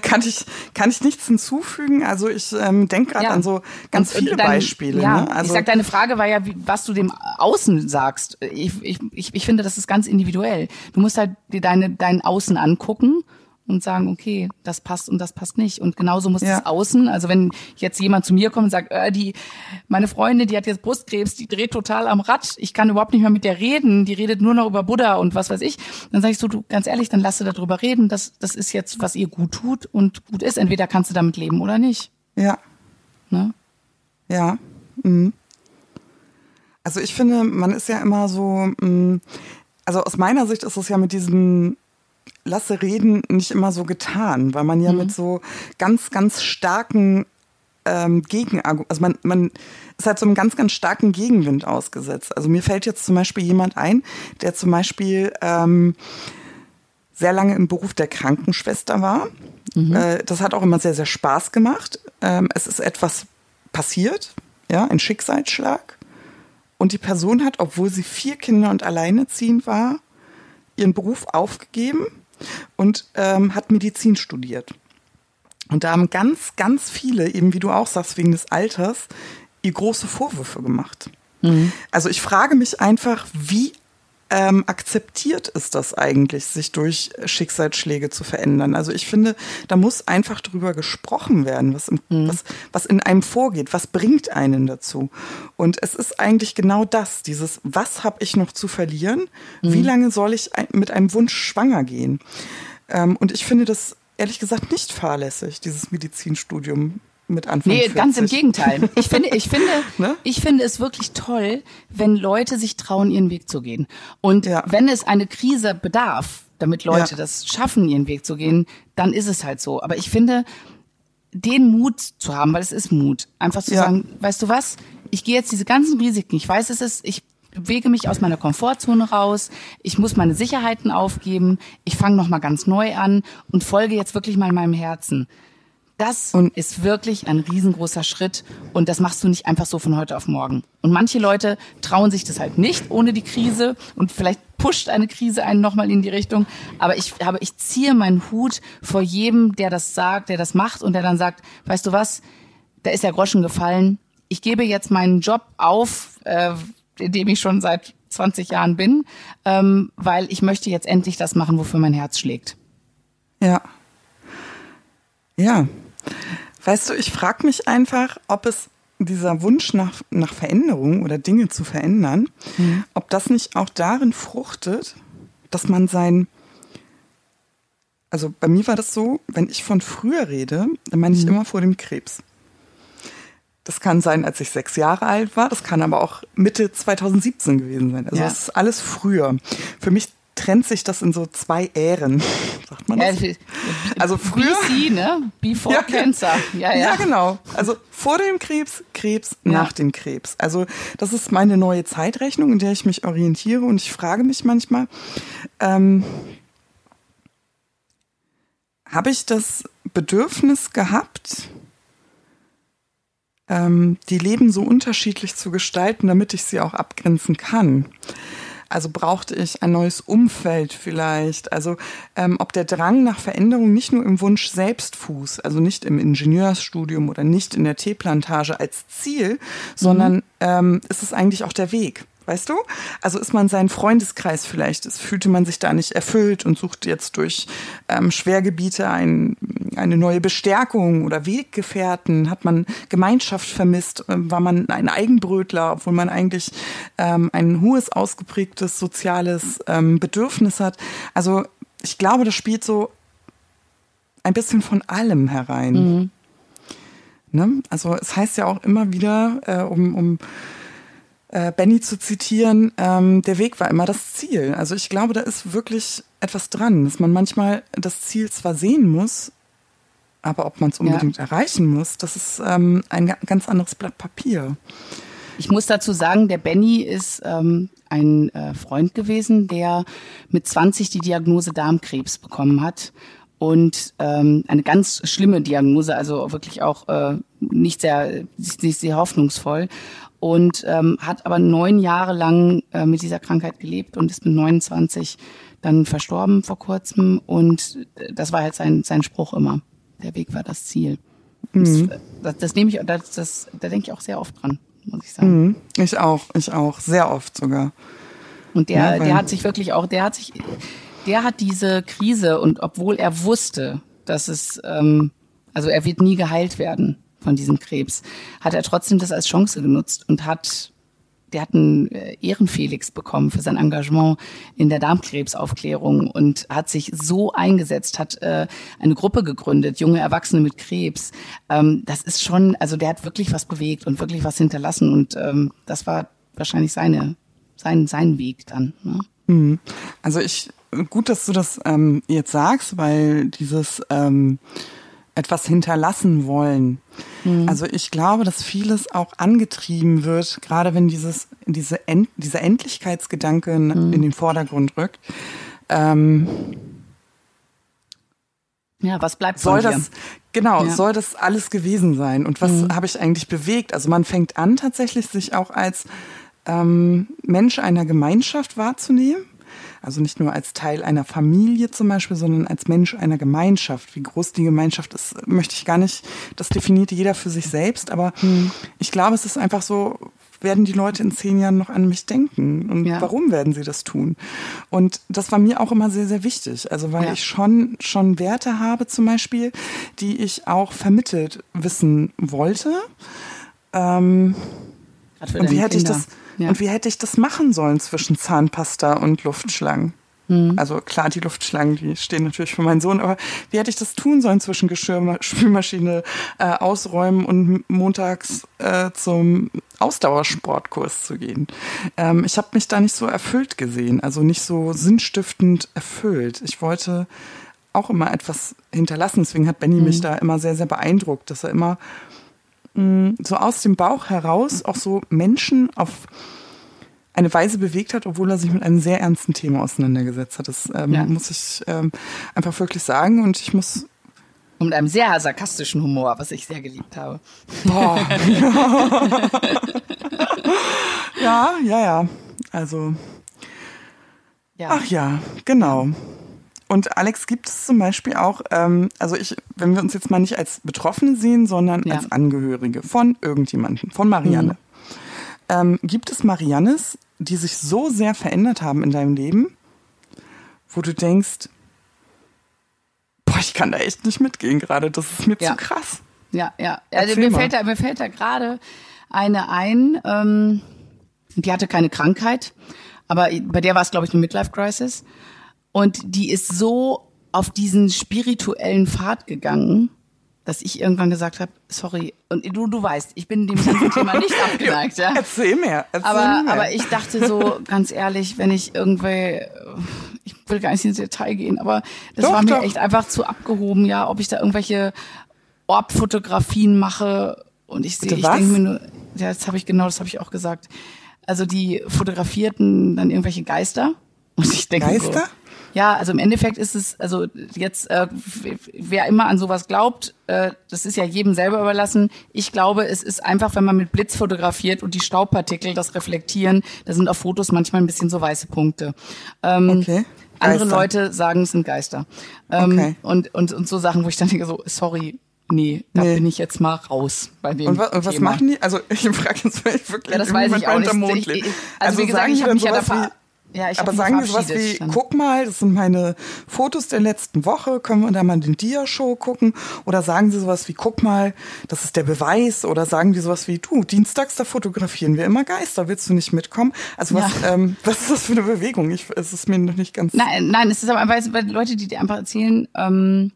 kann ich, kann ich nichts hinzufügen. Also ich ähm, denke gerade ja. an so ganz und, viele dein, Beispiele. Ja, ne? also, ich sag, deine Frage war ja, wie, was du dem Außen sagst. Ich, ich, ich, ich finde, das ist ganz individuell. Du musst halt dir deine, dein Außen angucken und sagen, okay, das passt und das passt nicht. Und genauso muss ja. es außen. Also wenn jetzt jemand zu mir kommt und sagt, äh, die, meine Freundin, die hat jetzt Brustkrebs, die dreht total am Rad, ich kann überhaupt nicht mehr mit der reden, die redet nur noch über Buddha und was weiß ich, dann sage ich so, du, ganz ehrlich, dann lass sie darüber reden. Das, das ist jetzt, was ihr gut tut und gut ist. Entweder kannst du damit leben oder nicht. Ja. Ne? Ja. Mhm. Also ich finde, man ist ja immer so, mm, also aus meiner Sicht ist es ja mit diesem Lasse reden nicht immer so getan, weil man ja mhm. mit so ganz, ganz starken ähm, Gegenargumenten, also man, man ist halt so einem ganz, ganz starken Gegenwind ausgesetzt. Also mir fällt jetzt zum Beispiel jemand ein, der zum Beispiel ähm, sehr lange im Beruf der Krankenschwester war. Mhm. Äh, das hat auch immer sehr, sehr Spaß gemacht. Ähm, es ist etwas passiert, ja, ein Schicksalsschlag. Und die Person hat, obwohl sie vier Kinder und alleineziehend war, ihren Beruf aufgegeben und ähm, hat Medizin studiert. Und da haben ganz, ganz viele, eben wie du auch sagst, wegen des Alters, ihr große Vorwürfe gemacht. Mhm. Also ich frage mich einfach, wie ähm, akzeptiert ist das eigentlich, sich durch Schicksalsschläge zu verändern? Also ich finde, da muss einfach drüber gesprochen werden, was, im, mhm. was, was in einem vorgeht, was bringt einen dazu. Und es ist eigentlich genau das, dieses, was habe ich noch zu verlieren? Mhm. Wie lange soll ich mit einem Wunsch schwanger gehen? Ähm, und ich finde das ehrlich gesagt nicht fahrlässig, dieses Medizinstudium mit Anfang Nee, 40. ganz im Gegenteil. Ich finde, ich finde, ne? ich finde es wirklich toll, wenn Leute sich trauen, ihren Weg zu gehen. Und ja. wenn es eine Krise bedarf, damit Leute ja. das schaffen, ihren Weg zu gehen, dann ist es halt so. Aber ich finde, den Mut zu haben, weil es ist Mut, einfach zu ja. sagen, weißt du was, ich gehe jetzt diese ganzen Risiken, ich weiß es ist, ich bewege mich aus meiner Komfortzone raus, ich muss meine Sicherheiten aufgeben, ich fange nochmal ganz neu an und folge jetzt wirklich mal meinem Herzen. Das und ist wirklich ein riesengroßer Schritt und das machst du nicht einfach so von heute auf morgen. Und manche Leute trauen sich das halt nicht ohne die Krise und vielleicht pusht eine Krise einen nochmal in die Richtung. Aber ich habe, ich ziehe meinen Hut vor jedem, der das sagt, der das macht und der dann sagt, weißt du was, da ist der Groschen gefallen. Ich gebe jetzt meinen Job auf, äh, in dem ich schon seit 20 Jahren bin, ähm, weil ich möchte jetzt endlich das machen, wofür mein Herz schlägt. Ja. Ja, Weißt du, ich frage mich einfach, ob es dieser Wunsch nach, nach Veränderung oder Dinge zu verändern, mhm. ob das nicht auch darin fruchtet, dass man sein, also bei mir war das so, wenn ich von früher rede, dann meine ich mhm. immer vor dem Krebs. Das kann sein, als ich sechs Jahre alt war, das kann aber auch Mitte 2017 gewesen sein. Also ja. das ist alles früher. Für mich trennt sich das in so zwei Ähren, sagt man das? Ja, also früher, BC, ne? Before ja, Cancer. Ja, ja. ja, genau. Also vor dem Krebs, Krebs, nach dem Krebs. Also das ist meine neue Zeitrechnung, in der ich mich orientiere und ich frage mich manchmal, ähm, habe ich das Bedürfnis gehabt, ähm, die Leben so unterschiedlich zu gestalten, damit ich sie auch abgrenzen kann? Also brauchte ich ein neues Umfeld vielleicht. Also ähm, ob der Drang nach Veränderung nicht nur im Wunsch selbst fußt, also nicht im Ingenieursstudium oder nicht in der Teeplantage als Ziel, mhm. sondern ähm, ist es eigentlich auch der Weg. Weißt du? Also ist man sein Freundeskreis vielleicht, es fühlte man sich da nicht erfüllt und sucht jetzt durch ähm, Schwergebiete ein, eine neue Bestärkung oder Weggefährten, hat man Gemeinschaft vermisst, äh, war man ein Eigenbrötler, obwohl man eigentlich ähm, ein hohes, ausgeprägtes soziales ähm, Bedürfnis hat. Also ich glaube, das spielt so ein bisschen von allem herein. Mhm. Ne? Also es heißt ja auch immer wieder, äh, um, um äh, Benny zu zitieren, ähm, der Weg war immer das Ziel. Also ich glaube, da ist wirklich etwas dran, dass man manchmal das Ziel zwar sehen muss, aber ob man es unbedingt ja. erreichen muss, das ist ähm, ein ganz anderes Blatt Papier. Ich muss dazu sagen, der Benny ist ähm, ein äh, Freund gewesen, der mit 20 die Diagnose Darmkrebs bekommen hat und ähm, eine ganz schlimme Diagnose, also wirklich auch äh, nicht sehr, nicht sehr hoffnungsvoll und ähm, hat aber neun Jahre lang äh, mit dieser Krankheit gelebt und ist mit 29 dann verstorben vor kurzem und äh, das war halt sein, sein Spruch immer. Der Weg war das Ziel. Mhm. Das, das, das nehme ich, das, das, da denke ich auch sehr oft dran, muss ich sagen. Mhm. Ich auch, ich auch, sehr oft sogar. Und der, ja, der hat sich wirklich auch, der hat sich, der hat diese Krise und obwohl er wusste, dass es, ähm, also er wird nie geheilt werden, von diesem Krebs, hat er trotzdem das als Chance genutzt und hat der hat einen äh, Ehrenfelix bekommen für sein Engagement in der Darmkrebsaufklärung und hat sich so eingesetzt, hat äh, eine Gruppe gegründet, junge Erwachsene mit Krebs. Ähm, das ist schon, also der hat wirklich was bewegt und wirklich was hinterlassen und ähm, das war wahrscheinlich seine, sein, sein Weg dann. Ne? Mhm. Also ich, gut, dass du das ähm, jetzt sagst, weil dieses ähm, etwas hinterlassen wollen. Mhm. Also ich glaube, dass vieles auch angetrieben wird, gerade wenn dieses, diese End, dieser Endlichkeitsgedanke mhm. in den Vordergrund rückt. Ähm, ja, was bleibt soll das? Genau, ja. soll das alles gewesen sein? Und was mhm. habe ich eigentlich bewegt? Also man fängt an, tatsächlich sich auch als ähm, Mensch einer Gemeinschaft wahrzunehmen. Also nicht nur als Teil einer Familie zum Beispiel, sondern als Mensch einer Gemeinschaft. Wie groß die Gemeinschaft ist, möchte ich gar nicht, das definiert jeder für sich selbst. Aber hm. ich glaube, es ist einfach so, werden die Leute in zehn Jahren noch an mich denken? Und ja. warum werden sie das tun? Und das war mir auch immer sehr, sehr wichtig. Also weil ja. ich schon, schon Werte habe zum Beispiel, die ich auch vermittelt wissen wollte. Ähm, und wie hätte Kinder. ich das, ja. Und wie hätte ich das machen sollen zwischen Zahnpasta und Luftschlangen? Mhm. Also klar, die Luftschlangen, die stehen natürlich für meinen Sohn, aber wie hätte ich das tun sollen zwischen Geschirrspülmaschine äh, ausräumen und montags äh, zum Ausdauersportkurs zu gehen? Ähm, ich habe mich da nicht so erfüllt gesehen, also nicht so sinnstiftend erfüllt. Ich wollte auch immer etwas hinterlassen, deswegen hat Benny mhm. mich da immer sehr, sehr beeindruckt, dass er immer So aus dem Bauch heraus auch so Menschen auf eine Weise bewegt hat, obwohl er sich mit einem sehr ernsten Thema auseinandergesetzt hat. Das ähm, ja. muss ich ähm, einfach wirklich sagen. Und ich muss. Und mit einem sehr sarkastischen Humor, was ich sehr geliebt habe. Boah. ja, ja, ja. Also. Ja. Ach ja, genau. Und Alex, gibt es zum Beispiel auch, ähm, also ich, wenn wir uns jetzt mal nicht als Betroffene sehen, sondern ja. als Angehörige von irgendjemandem, von Marianne. Mhm. Ähm, gibt es Mariannes, die sich so sehr verändert haben in deinem Leben, wo du denkst, boah, ich kann da echt nicht mitgehen gerade, das ist mir ja. zu krass. Ja, ja. Also mir, fällt da, mir fällt da gerade eine ein, ähm, die hatte keine Krankheit, aber bei der war es, glaube ich, eine Midlife-Crisis. Und die ist so auf diesen spirituellen Pfad gegangen, dass ich irgendwann gesagt habe, sorry, und du, du weißt, ich bin dem ganzen Thema nicht abgeneigt, ja. Erzähl mir, erzähl aber, mir. aber ich dachte so, ganz ehrlich, wenn ich irgendwie, ich will gar nicht ins Detail gehen, aber das doch, war mir doch. echt einfach zu abgehoben, ja, ob ich da irgendwelche Orbfotografien mache und ich sehe, ich denke mir nur, ja, das habe ich genau, das habe ich auch gesagt. Also die fotografierten dann irgendwelche Geister und ich denke Geister? So, ja, also im Endeffekt ist es, also jetzt, äh, wer immer an sowas glaubt, äh, das ist ja jedem selber überlassen. Ich glaube, es ist einfach, wenn man mit Blitz fotografiert und die Staubpartikel das reflektieren, da sind auf Fotos manchmal ein bisschen so weiße Punkte. Ähm, okay. Andere Leute sagen, es sind Geister. Ähm, okay. und, und, und so Sachen, wo ich dann denke, so, sorry, Nee, da nee. bin ich jetzt mal raus bei dem. Und, was, und was machen die? Also ich frage jetzt wirklich. Ja, das weiß ich auch nicht. Ich, ich, also, also wie gesagt, ich habe mich ja da ja, ich Aber sagen wir sowas wie, schon. guck mal, das sind meine Fotos der letzten Woche, können wir da mal den Dia-Show gucken? Oder sagen sie sowas wie, guck mal, das ist der Beweis? Oder sagen die sowas wie, du, dienstags, da fotografieren wir immer Geister, willst du nicht mitkommen? Also was, ja. ähm, was ist das für eine Bewegung? Ich, es ist mir noch nicht ganz... Nein, nein, es ist aber einfach, weil Leute, die dir einfach erzählen, ähm,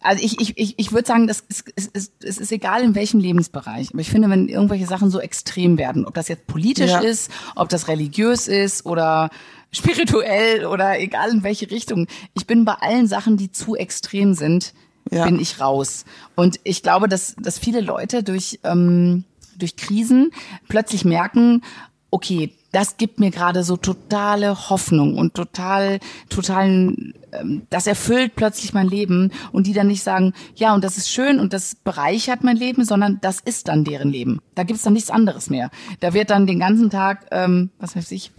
also ich, ich, ich, ich würde sagen, das ist, es, ist, es ist egal in welchem Lebensbereich. Aber ich finde, wenn irgendwelche Sachen so extrem werden, ob das jetzt politisch ja. ist, ob das religiös ist oder spirituell oder egal in welche Richtung, ich bin bei allen Sachen, die zu extrem sind, ja. bin ich raus. Und ich glaube, dass, dass viele Leute durch, ähm, durch Krisen plötzlich merken, okay, das gibt mir gerade so totale Hoffnung und total, totalen, ähm, das erfüllt plötzlich mein Leben und die dann nicht sagen, ja, und das ist schön und das bereichert mein Leben, sondern das ist dann deren Leben. Da gibt's dann nichts anderes mehr. Da wird dann den ganzen Tag, ähm, was weiß ich,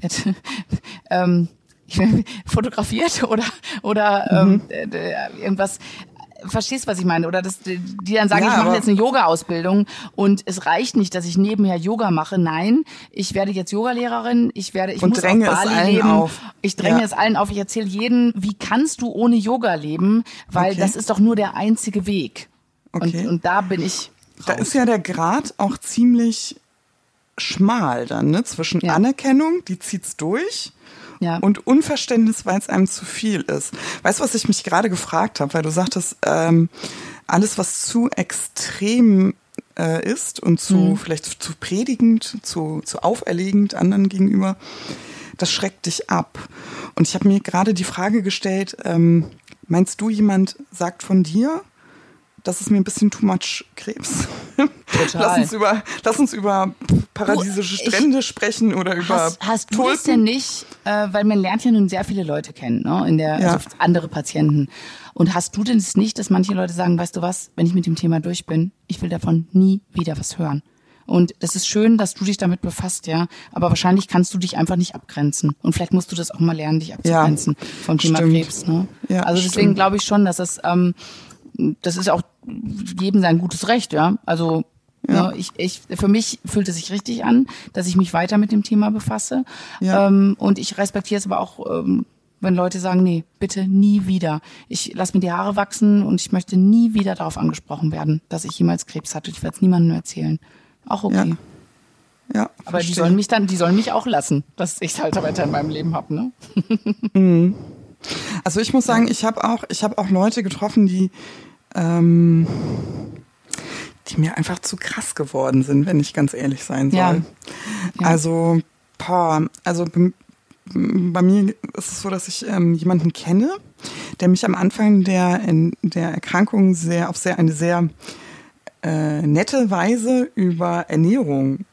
ähm, fotografiert oder oder mhm. ähm, irgendwas verstehst, was ich meine? Oder dass die dann sagen, ja, ich mache jetzt eine Yoga-Ausbildung und es reicht nicht, dass ich nebenher Yoga mache. Nein, ich werde jetzt Yogalehrerin, ich werde, ich und muss dränge auf Bali leben. Auf. Ich dränge ja. es allen auf. Ich erzähle jedem, wie kannst du ohne Yoga leben? Weil okay. das ist doch nur der einzige Weg. Okay. Und, und da bin ich. Raus. Da ist ja der Grad auch ziemlich schmal dann, ne? Zwischen ja. Anerkennung, die zieht's durch ja. und Unverständnis, weil es einem zu viel ist. Weißt du, was ich mich gerade gefragt habe, weil du sagtest, ähm, alles, was zu extrem äh, ist und zu Mhm. vielleicht zu predigend, zu, zu auferlegend anderen gegenüber, das schreckt dich ab. Und ich habe mir gerade die Frage gestellt, ähm, meinst du, jemand sagt von dir, das ist mir ein bisschen too much Krebs? Total. Lass uns über, lass uns über paradiesische Du, ich- Strände sprechen oder über Hast, hast du das denn nicht, äh, weil man lernt ja nun sehr viele Leute kennen, ne? In der, Ja. also andere Patienten. Und hast du denn es nicht, dass manche Leute sagen, weißt du was, wenn ich mit dem Thema durch bin, ich will davon nie wieder was hören. Und das ist schön, dass du dich damit befasst, ja. Aber wahrscheinlich kannst du dich einfach nicht abgrenzen. Und vielleicht musst du das auch mal lernen, dich abzugrenzen vom Thema stimmt. Krebs. Ne? Ja, also deswegen glaube ich schon, dass das, ähm, das ist auch jedem sein gutes Recht, ja. Also Ja. Ne, ich, ich, für mich fühlt es sich richtig an, dass ich mich weiter mit dem Thema befasse. Ja. Ähm, und ich respektiere es aber auch, ähm, wenn Leute sagen, nee, bitte nie wieder. Ich lasse mir die Haare wachsen und ich möchte nie wieder darauf angesprochen werden, dass ich jemals Krebs hatte. Ich werde es niemandem erzählen. Auch okay. Ja, Aber die verstehe. sollen mich dann, die sollen mich auch lassen, dass ich halt weiter in meinem Leben habe, ne? Also ich muss sagen, ich habe auch, ich habe auch Leute getroffen, die, ähm, die mir einfach zu krass geworden sind, wenn ich ganz ehrlich sein soll. Ja. Ja. Also, boah, also bei, mir ist es so, dass ich ähm, jemanden kenne, der mich am Anfang der, in, der Erkrankung sehr auf sehr eine sehr äh, nette Weise über Ernährung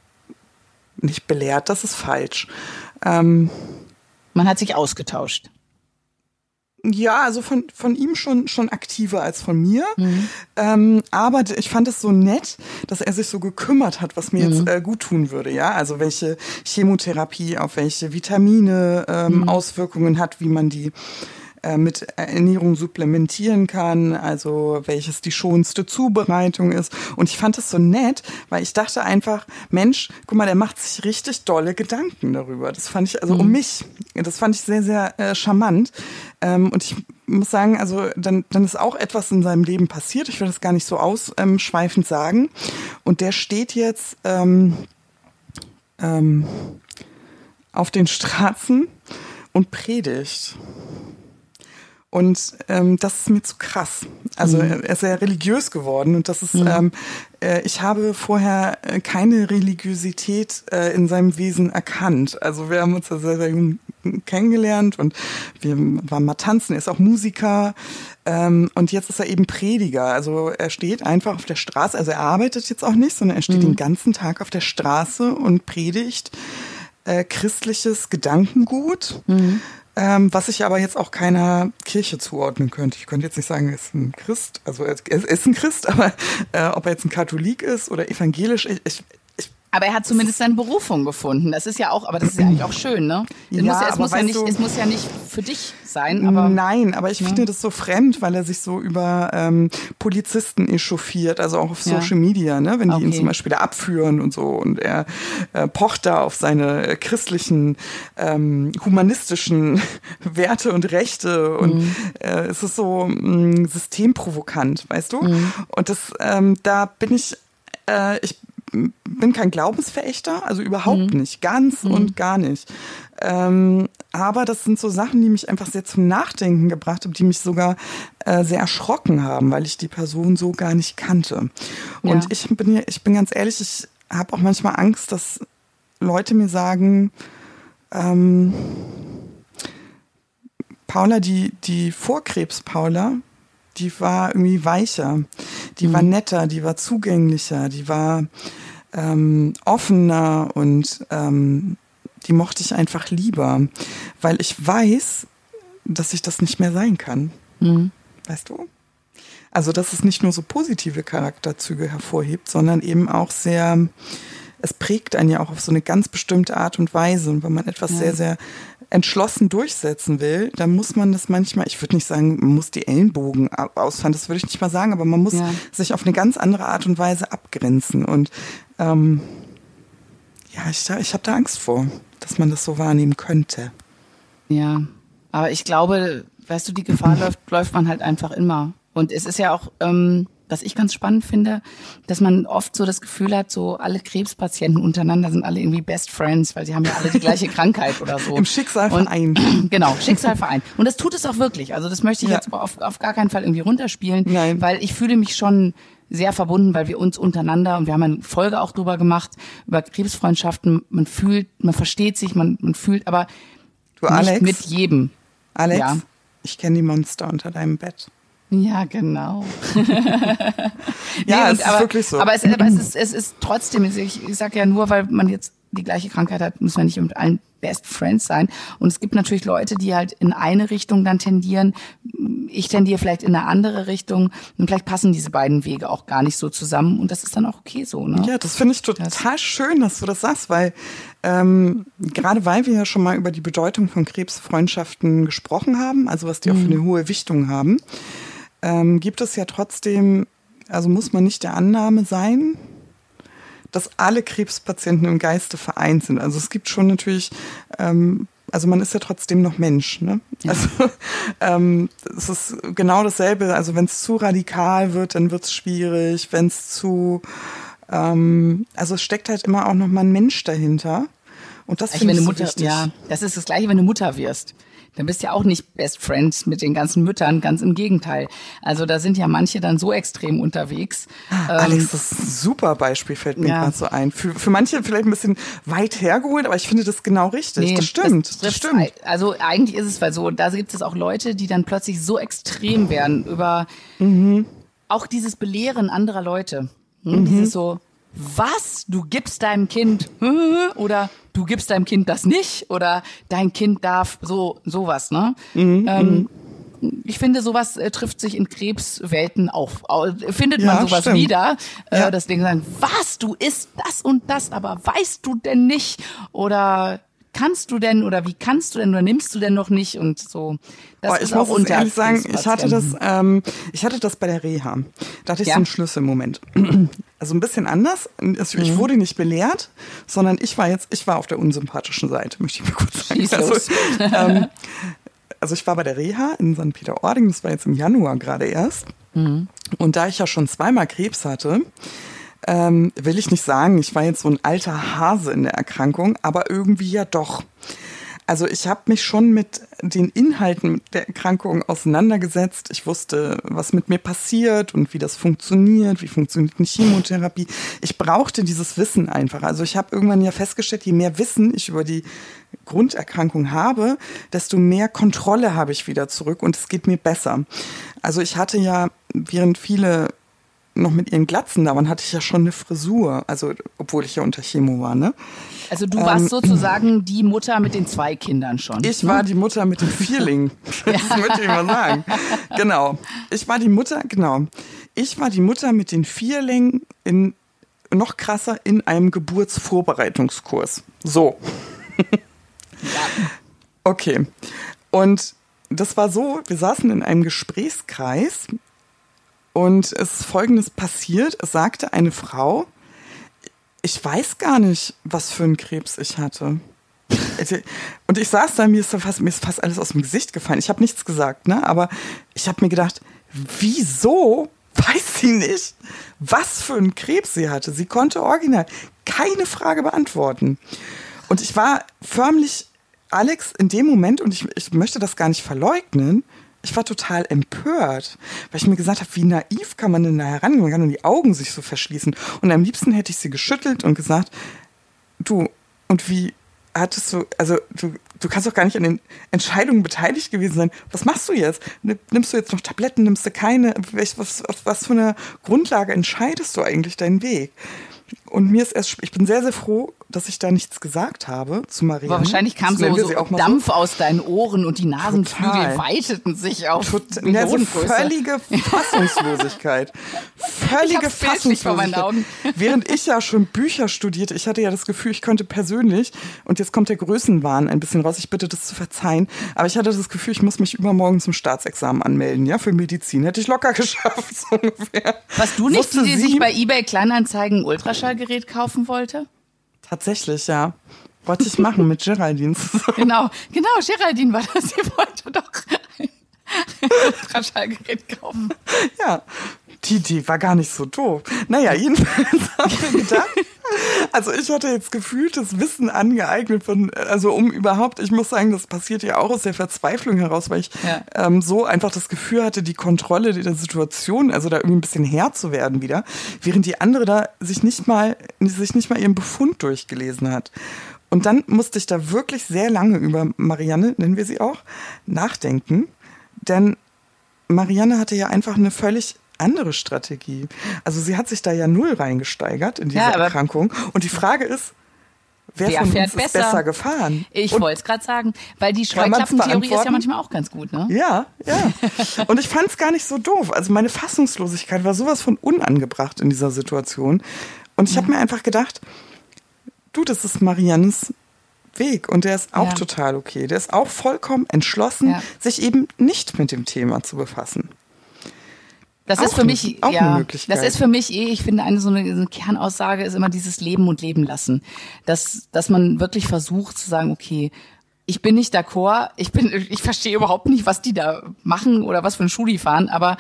nicht belehrt. Das ist falsch. Ähm, Man hat sich ausgetauscht. Ja, also von, von ihm schon, schon aktiver als von mir. Ähm, aber ich fand es so nett, dass er sich so gekümmert hat, was mir jetzt äh, gut tun würde. Ja, also welche Chemotherapie auf welche Vitamine ähm, Auswirkungen hat, wie man die mit Ernährung supplementieren kann, also welches die schonendste Zubereitung ist. Und ich fand es so nett, weil ich dachte einfach, Mensch, guck mal, der macht sich richtig dolle Gedanken darüber. Das fand ich, also um mich, das fand ich sehr, sehr äh, charmant. Ähm, und ich muss sagen, also dann, dann ist auch etwas in seinem Leben passiert. Ich will das gar nicht so ausschweifend sagen. Und der steht jetzt ähm, ähm, auf den Straßen und predigt. Und ähm, das ist mir zu krass. Also er er ist sehr religiös geworden und das ist, ähm, äh, ich habe vorher äh, keine Religiosität äh, in seinem Wesen erkannt. Also wir haben uns da sehr, sehr jung kennengelernt und wir waren mal tanzen, er ist auch Musiker ähm, und jetzt ist er eben Prediger. Also er steht einfach auf der Straße, also er arbeitet jetzt auch nicht, sondern er steht den ganzen Tag auf der Straße und predigt äh, christliches Gedankengut, ähm, was ich aber jetzt auch keiner Kirche zuordnen könnte. Ich könnte jetzt nicht sagen, er ist ein Christ, also er ist, ein Christ, aber äh, ob er jetzt ein Katholik ist oder evangelisch, ich, ich Aber er hat zumindest seine Berufung gefunden. Das ist ja auch, aber das ist ja eigentlich auch schön, ne? Es, Ja, muss, ja, es, muss ja nicht, du- es muss ja nicht für dich sein, aber Nein, aber ich finde das so fremd, weil er sich so über ähm, Polizisten echauffiert, also auch auf Ja. Social Media, ne? wenn die ihn Okay. zum Beispiel da abführen und so. Und er äh, pocht da auf seine äh, christlichen, ähm, humanistischen Werte und Rechte. Und Mhm. äh, es ist so mh, systemprovokant, weißt du? Mhm. Und das, ähm, da bin ich, äh, ich bin kein Glaubensverächter, also überhaupt Mhm. nicht, ganz und gar nicht. Ähm, aber das sind so Sachen, die mich einfach sehr zum Nachdenken gebracht haben, die mich sogar äh, sehr erschrocken haben, weil ich die Person so gar nicht kannte. Und Ja. ich bin, ja- ich bin ganz ehrlich, ich habe auch manchmal Angst, dass Leute mir sagen, ähm, Paula, die, die Vorkrebs-Paula, die war irgendwie weicher, die war netter, die war zugänglicher, die war ähm, offener und ähm, die mochte ich einfach lieber, weil ich weiß, dass ich das nicht mehr sein kann. Weißt du? Also, dass es nicht nur so positive Charakterzüge hervorhebt, sondern eben auch sehr, es prägt einen ja auch auf so eine ganz bestimmte Art und Weise. Und wenn man etwas Ja. sehr, sehr entschlossen durchsetzen will, dann muss man das manchmal, ich würde nicht sagen, man muss die Ellenbogen au- ausfahren, das würde ich nicht mal sagen, aber man muss Ja. sich auf eine ganz andere Art und Weise abgrenzen. Und ähm, ja, ich, ich habe da Angst vor, dass man das so wahrnehmen könnte. ja. Aber ich glaube, weißt du, die Gefahr läuft, läuft man halt einfach immer. Und es ist ja auch, ähm, was ich ganz spannend finde, dass man oft so das Gefühl hat, so alle Krebspatienten untereinander sind alle irgendwie Best Friends, weil sie haben ja alle die gleiche Krankheit oder so. Im Schicksalverein. Und, genau, Schicksalverein. Und das tut es auch wirklich. Also das möchte ich Ja. jetzt auf, auf gar keinen Fall irgendwie runterspielen, Nein. weil ich fühle mich schon sehr verbunden, weil wir uns untereinander und wir haben eine Folge auch drüber gemacht über Krebsfreundschaften. Man fühlt, man versteht sich, man, man fühlt, aber Du, nicht Alex? mit jedem. Alex, Ja. ich kenne die Monster unter deinem Bett. Ja, genau. Ja, Nee, es ist aber, wirklich so. Aber es, aber es ist, es ist trotzdem, ich, ich sage ja nur, weil man jetzt die gleiche Krankheit hat, muss man nicht mit allen Best Friends sein. Und es gibt natürlich Leute, die halt in eine Richtung dann tendieren. Ich tendiere vielleicht in eine andere Richtung. Und vielleicht passen diese beiden Wege auch gar nicht so zusammen. Und das ist dann auch okay so, ne? Ja, das finde ich total schön, dass du das sagst, weil ähm, gerade weil wir ja schon mal über die Bedeutung von Krebsfreundschaften gesprochen haben, also was die auch für eine hohe Wichtung haben, ähm, gibt es ja trotzdem, also muss man nicht der Annahme sein, dass alle Krebspatienten im Geiste vereint sind. Also es gibt schon natürlich, ähm, also man ist ja trotzdem noch Mensch. Ne? Also ähm, es ist genau dasselbe. Also wenn es zu radikal wird, dann wird es schwierig. Wenn es zu, ähm, also es steckt halt immer auch noch mal ein Mensch dahinter. Und das finde ich so Mutter, wichtig. ja, das ist das gleiche, wenn du Mutter wirst. Dann bist du ja auch nicht Best Friends mit den ganzen Müttern, ganz im Gegenteil. Also da sind ja manche dann so extrem unterwegs. Ähm, Alex, das ist super Beispiel, fällt mir Ja. gerade so ein. Für, für manche vielleicht ein bisschen weit hergeholt, aber ich finde das genau richtig. das stimmt. Das, trifft's stimmt. Also eigentlich ist es weil so, da gibt es auch Leute, die dann plötzlich so extrem werden über Mhm. auch dieses Belehren anderer Leute. Hm? Dieses so, was? Du gibst deinem Kind oder du gibst deinem Kind das nicht oder dein Kind darf so sowas, ne? Mhm, Ähm, ich finde, sowas äh, trifft sich in Krebswelten auf. Au- Findet Ja, man sowas stimmt. wieder. Äh, Ja. Deswegen sagen, was, du isst das und das, aber weißt du denn nicht? Oder kannst du denn oder wie kannst du denn oder nimmst du denn noch nicht? Und so. Das ist ich auch muss es unter ehrlich sagen, ich hatte das, ähm, ich hatte das bei der Reha. Da hatte ich Ja. so einen Schlüsselmoment. Also ein bisschen anders. Also Ich Mhm. wurde nicht belehrt, sondern ich war jetzt, ich war auf der unsympathischen Seite, möchte ich mal kurz sagen. Also, ähm, also ich war bei der Reha in St. Peter-Ording, das war jetzt im Januar gerade erst. Mhm. Und da ich ja schon zweimal Krebs hatte, ähm, will ich nicht sagen, ich war jetzt so ein alter Hase in der Erkrankung, aber irgendwie ja doch. Also ich habe mich schon mit den Inhalten der Erkrankung auseinandergesetzt. Ich wusste, was mit mir passiert und wie das funktioniert, wie funktioniert eine Chemotherapie. Ich brauchte dieses Wissen einfach. Also ich habe irgendwann ja festgestellt, je mehr Wissen ich über die Grunderkrankung habe, desto mehr Kontrolle habe ich wieder zurück und es geht mir besser. Also ich hatte ja, während viele noch mit ihren Glatzen da waren, hatte ich ja schon eine Frisur, also obwohl ich ja unter Chemo war, ne? Also du warst sozusagen die Mutter mit den zwei Kindern schon. Ich war die Mutter mit dem Vierling. Das möchte ich mal sagen. Genau. Ich war die Mutter, genau. Ich war die Mutter mit den Vierlingen in, noch krasser, in einem Geburtsvorbereitungskurs. So. Okay. Und das war so, wir saßen in einem Gesprächskreis und es ist Folgendes passiert. Es sagte eine Frau, ich weiß gar nicht, was für einen Krebs ich hatte. Und ich saß da, mir ist, fast, mir ist fast alles aus dem Gesicht gefallen. Ich habe nichts gesagt, ne? aber ich habe mir gedacht, wieso weiß sie nicht, was für einen Krebs sie hatte? Sie konnte original keine Frage beantworten. Und ich war förmlich, Alex, in dem Moment, und ich, ich möchte das gar nicht verleugnen, ich war total empört, weil ich mir gesagt habe, wie naiv kann man denn da herangehen? Man kann nur die Augen sich so verschließen. Und am liebsten hätte ich sie geschüttelt und gesagt, du, und wie hattest du, also du, du kannst doch gar nicht an den Entscheidungen beteiligt gewesen sein. Was machst du jetzt? Nimm- Nimmst du jetzt noch Tabletten, nimmst du keine? Was, auf was für eine Grundlage entscheidest du eigentlich deinen Weg? Und mir ist erst, ich bin sehr, sehr froh, dass ich da nichts gesagt habe zu Maria. aber wahrscheinlich kam so, so Dampf aus deinen Ohren und die Nasenflügel Total. weiteten sich auf Tot, ja, so völlige Fassungslosigkeit. Völlige Fassungslosigkeit. Während ich ja schon Bücher studierte, ich hatte ja das Gefühl, ich könnte persönlich, und jetzt kommt der Größenwahn ein bisschen raus, ich bitte das zu verzeihen, aber ich hatte das Gefühl, ich muss mich übermorgen zum Staatsexamen anmelden, ja, für Medizin. Hätte ich locker geschafft, so ungefähr. Warst du nicht die, Wusste die sie- sich bei eBay Kleinanzeigen ein Ultraschallgerät kaufen wollte? Tatsächlich, ja. Wollte ich machen mit Geraldine zusammen. Genau, genau, Geraldine war das. Sie wollte doch ein Ultraschallgerät kaufen. Ja, Die Idee war gar nicht so doof. Naja, jedenfalls haben wir gedacht, also ich hatte jetzt gefühltes Wissen angeeignet von, also um überhaupt, ich muss sagen, das passiert ja auch aus der Verzweiflung heraus, weil ich ja. ähm, so einfach das Gefühl hatte, die Kontrolle der Situation, also da irgendwie ein bisschen Herr zu werden wieder, während die andere da sich nicht mal, sich nicht mal ihren Befund durchgelesen hat. Und dann musste ich da wirklich sehr lange über Marianne, nennen wir sie auch, nachdenken. Denn Marianne hatte ja einfach eine völlig andere Strategie. Also sie hat sich da ja null reingesteigert in diese ja, Erkrankung. Und die Frage ist, wer, wer von uns ist besser, besser gefahren? Ich wollte es gerade sagen, weil die Scheuklappentheorie ist ja manchmal auch ganz gut, ne? Ja, ja. Und ich fand es gar nicht so doof. Also meine Fassungslosigkeit war sowas von unangebracht in dieser Situation. Und ich ja. habe mir einfach gedacht, du, das ist Mariannes Weg und der ist auch ja. total okay. Der ist auch vollkommen entschlossen, sich eben nicht mit dem Thema zu befassen. Das auch ist für mich ja, eine Möglichkeit. Das ist für mich eh, ich finde eine so eine, eine, Kernaussage ist immer dieses Leben und Leben lassen, dass dass man wirklich versucht zu sagen, okay, ich bin nicht d'accord, ich bin ich verstehe überhaupt nicht, was die da machen oder was für ein Schuh die fahren, aber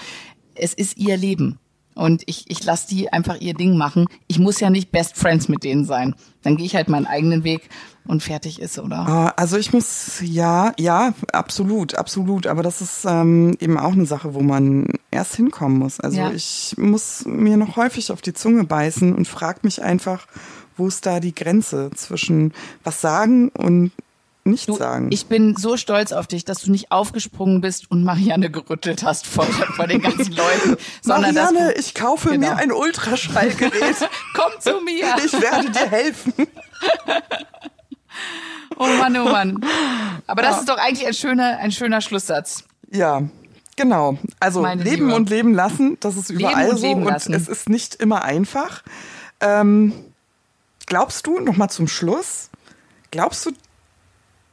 es ist ihr Leben und ich, ich lasse die einfach ihr Ding machen. Ich muss ja nicht Best Friends mit denen sein. Dann gehe ich halt meinen eigenen Weg und fertig ist, oder? Ah, also ich muss, ja, ja, absolut, absolut. Aber das ist ähm, eben auch eine Sache, wo man erst hinkommen muss. Also ja. ich muss mir noch häufig auf die Zunge beißen und frage mich einfach, wo ist da die Grenze zwischen was sagen und nichts du, sagen. Ich bin so stolz auf dich, dass du nicht aufgesprungen bist und Marianne gerüttelt hast vor, vor den ganzen Leuten. Marianne, du, ich kaufe genau. mir ein Ultraschallgerät. Komm zu mir. Ich werde dir helfen. oh Mann, oh Mann. Aber das ja. ist doch eigentlich ein schöner, ein schöner Schlusssatz. Ja, Genau. Also Meine leben Liebe. und leben lassen, das ist überall und so und lassen. es ist nicht immer einfach. Ähm, glaubst du, nochmal zum Schluss, glaubst du,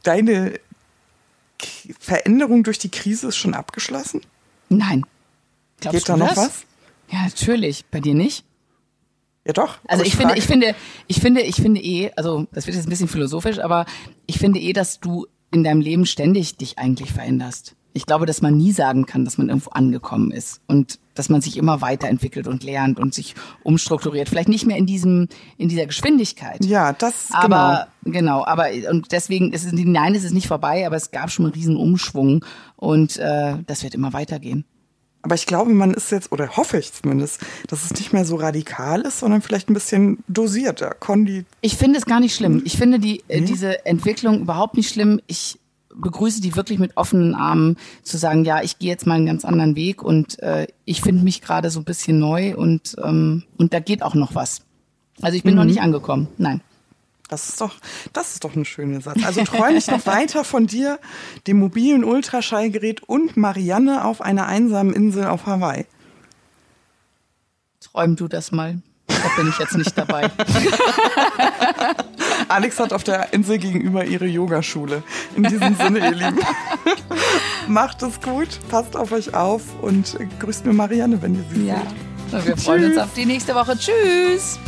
deine Veränderung durch die Krise ist schon abgeschlossen? Nein. Glaubst Geht da noch das? was? Ja, natürlich. Bei dir nicht? Ja doch. Also ich, ich finde, ich finde, ich finde, ich finde eh, also das wird jetzt ein bisschen philosophisch, aber ich finde eh, dass du in deinem Leben ständig dich eigentlich veränderst ich glaube, dass man nie sagen kann, dass man irgendwo angekommen ist und dass man sich immer weiterentwickelt und lernt und sich umstrukturiert. Vielleicht nicht mehr in diesem, in dieser Geschwindigkeit. Ja, das, aber, genau. genau aber, und deswegen ist es, nein, es ist nicht vorbei, aber es gab schon einen riesen Umschwung und, äh, das wird immer weitergehen. Aber ich glaube, man ist jetzt, oder hoffe ich zumindest, dass es nicht mehr so radikal ist, sondern vielleicht ein bisschen dosierter. Kondi ich finde es gar nicht schlimm. Ich finde die, äh, diese Entwicklung überhaupt nicht schlimm. Ich begrüße die wirklich mit offenen Armen zu sagen, ja, ich gehe jetzt mal einen ganz anderen Weg und äh, ich finde mich gerade so ein bisschen neu und, ähm, und da geht auch noch was. Also ich bin mhm. noch nicht angekommen, nein. Das ist doch, das ist doch ein schöner Satz. Also träume ich noch weiter von dir, dem mobilen Ultraschallgerät und Marianne auf einer einsamen Insel auf Hawaii. Träum du das mal. Da bin ich jetzt nicht dabei. Alex hat auf der Insel gegenüber ihre Yogaschule. In diesem Sinne, ihr Lieben. Macht es gut, passt auf euch auf und grüßt mir Marianne, wenn ihr sie ja. seht. wir freuen uns auf die nächste Woche. Tschüss.